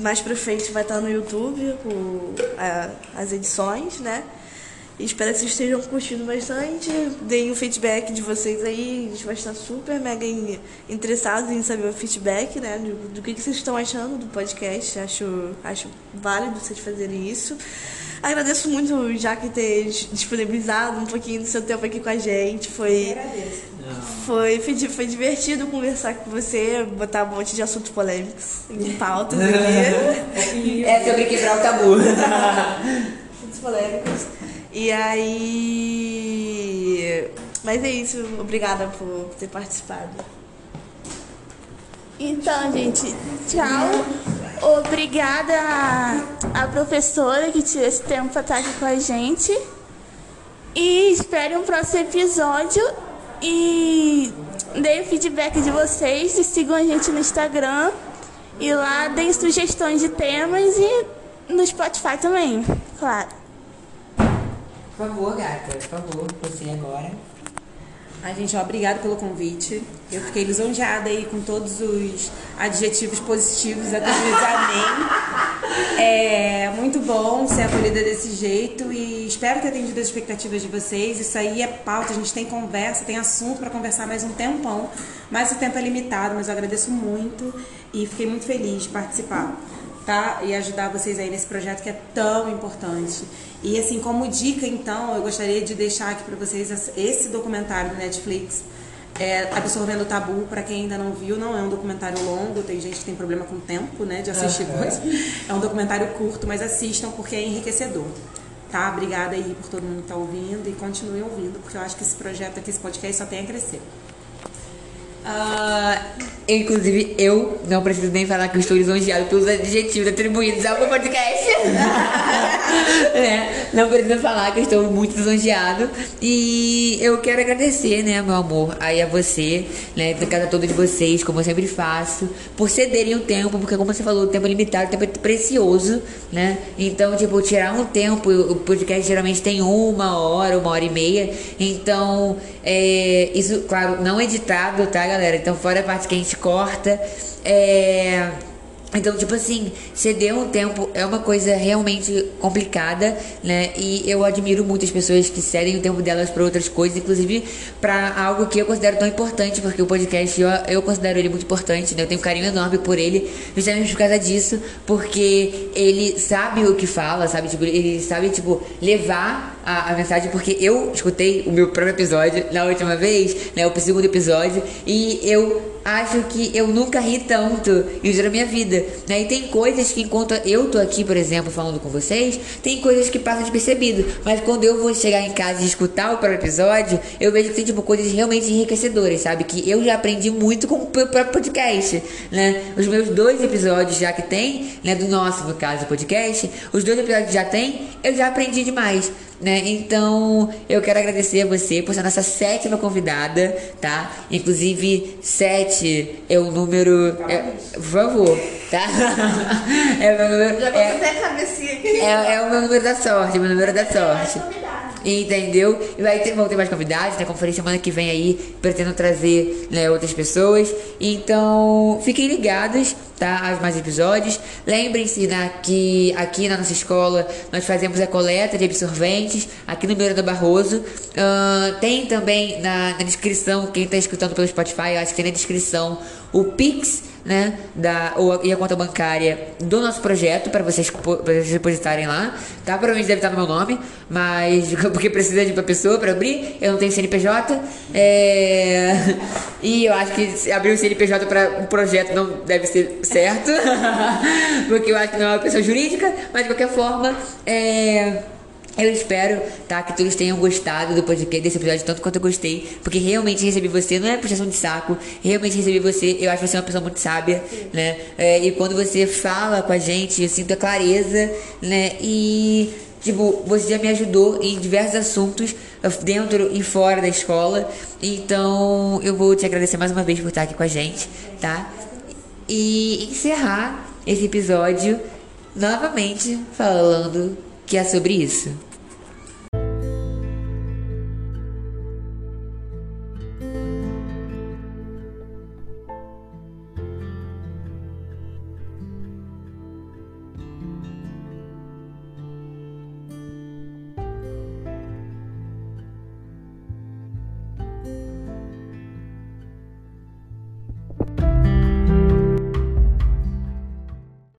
mais pra frente vai estar no YouTube o, a- as edições, né? Espero que vocês estejam curtindo bastante. Deem o feedback de vocês aí. A gente vai estar super mega in- interessados em saber o feedback, né? Do, do que, que vocês estão achando do podcast. Acho, acho válido vocês fazerem isso. Agradeço muito o Jaque ter disponibilizado um pouquinho do seu tempo aqui com a gente. Foi. Foi, foi divertido conversar com você, botar um monte de assuntos polêmicos em pautas aqui. [laughs] É sobre quebrar o tabu. [laughs] assuntos polêmicos. E aí. Mas é isso, obrigada por ter participado. Então, gente, tchau. Obrigada à, professora que tirou esse tempo para estar aqui com a gente. E espere um próximo episódio. E deem o feedback de vocês. E sigam a gente no Instagram. E lá deem sugestões de temas. E no Spotify também, claro. Por favor, gata, por favor, você agora. Ai, gente, ó, obrigado pelo convite. Eu fiquei lisonjeada aí com todos os adjetivos positivos, até amém. [laughs] É muito bom ser acolhida desse jeito e espero ter atendido as expectativas de vocês. Isso aí é pauta, a gente tem conversa, tem assunto para conversar mais um tempão, mas o tempo é limitado, mas eu agradeço muito e fiquei muito feliz de participar. Tá? E ajudar vocês aí nesse projeto que é tão importante. E assim, como dica, então, eu gostaria de deixar aqui para vocês esse documentário do Netflix, é, Absorvendo o Tabu, para quem ainda não viu, não é um documentário longo, tem gente que tem problema com o tempo, né, de assistir Aham. coisa. É um documentário curto, mas assistam porque é enriquecedor. Tá? Obrigada aí por todo mundo que tá ouvindo e continuem ouvindo, porque eu acho que esse projeto aqui, esse podcast só tem a crescer. Ah, inclusive, eu não preciso nem falar que eu estou lisonjeado pelos adjetivos atribuídos ao meu podcast. né? [laughs] Não preciso falar que eu estou muito lisonjeado. E eu quero agradecer, né, meu amor, aí a você, né, por cada todos vocês, como eu sempre faço, por cederem o tempo, porque como você falou, o tempo é limitado, o tempo é precioso, né? Então, tipo, tirar um tempo, o podcast geralmente tem uma hora, uma hora e meia. Então, é, isso, claro, não editado, tá, galera? Então, fora a parte que a gente corta. É. Então, tipo assim, ceder um tempo é uma coisa realmente complicada, né? E eu admiro muito as pessoas que cedem o tempo delas para outras coisas, inclusive para algo que eu considero tão importante, porque o podcast eu, eu considero ele muito importante, né? Eu tenho um carinho enorme por ele, justamente por causa disso, porque ele sabe o que fala, sabe? Tipo, ele sabe, tipo, levar a, a mensagem, porque eu escutei o meu próprio episódio na última vez, né? O segundo episódio, e eu acho que eu nunca ri tanto isso na minha vida, né? E tem coisas que enquanto eu tô aqui, por exemplo, falando com vocês, tem coisas que passam despercebido, mas quando eu vou chegar em casa e escutar o próprio episódio, eu vejo que tem tipo coisas realmente enriquecedoras, sabe? Que eu já aprendi muito com o próprio podcast, né? Os meus dois episódios já que tem, né, do nosso, no caso, podcast, os dois episódios já tem, eu já aprendi demais. Né? Então, eu quero agradecer a você por ser nossa sétima convidada, tá? Inclusive, sete é o número. é- por favor, tá? [laughs] É o meu número. Já é- é, é o meu número da sorte, meu número da sorte. Entendeu? E vai ter, vão ter mais convidados, né? Falei, semana que vem aí, pretendo trazer né, outras pessoas. Então, fiquem ligados, tá? Aos mais episódios. Lembrem-se né, que aqui na nossa escola nós fazemos a coleta de absorventes, aqui no Miranda Barroso. Ahn, tem também na, na descrição, quem está escutando pelo Spotify, acho que tem na descrição o Pix né, da, ou, e a conta bancária do nosso projeto para vocês, vocês depositarem lá, tá? Provavelmente deve estar no meu nome, mas [laughs] porque precisa de uma pessoa para abrir, eu não tenho CNPJ, é, [laughs] e eu acho que abrir o CNPJ para um projeto não deve ser certo, [laughs] porque eu acho que não é uma pessoa jurídica, mas de qualquer forma, é, Eu espero, tá, que todos tenham gostado do podcast desse episódio tanto quanto eu gostei, porque realmente receber você não é puxação de saco, realmente receber você, eu acho você uma pessoa muito sábia, né? É, e quando você fala com a gente, eu sinto a clareza, né? E tipo, você já me ajudou em diversos assuntos dentro e fora da escola. Então, eu vou te agradecer mais uma vez por estar aqui com a gente, tá? E encerrar esse episódio novamente falando que é sobre isso.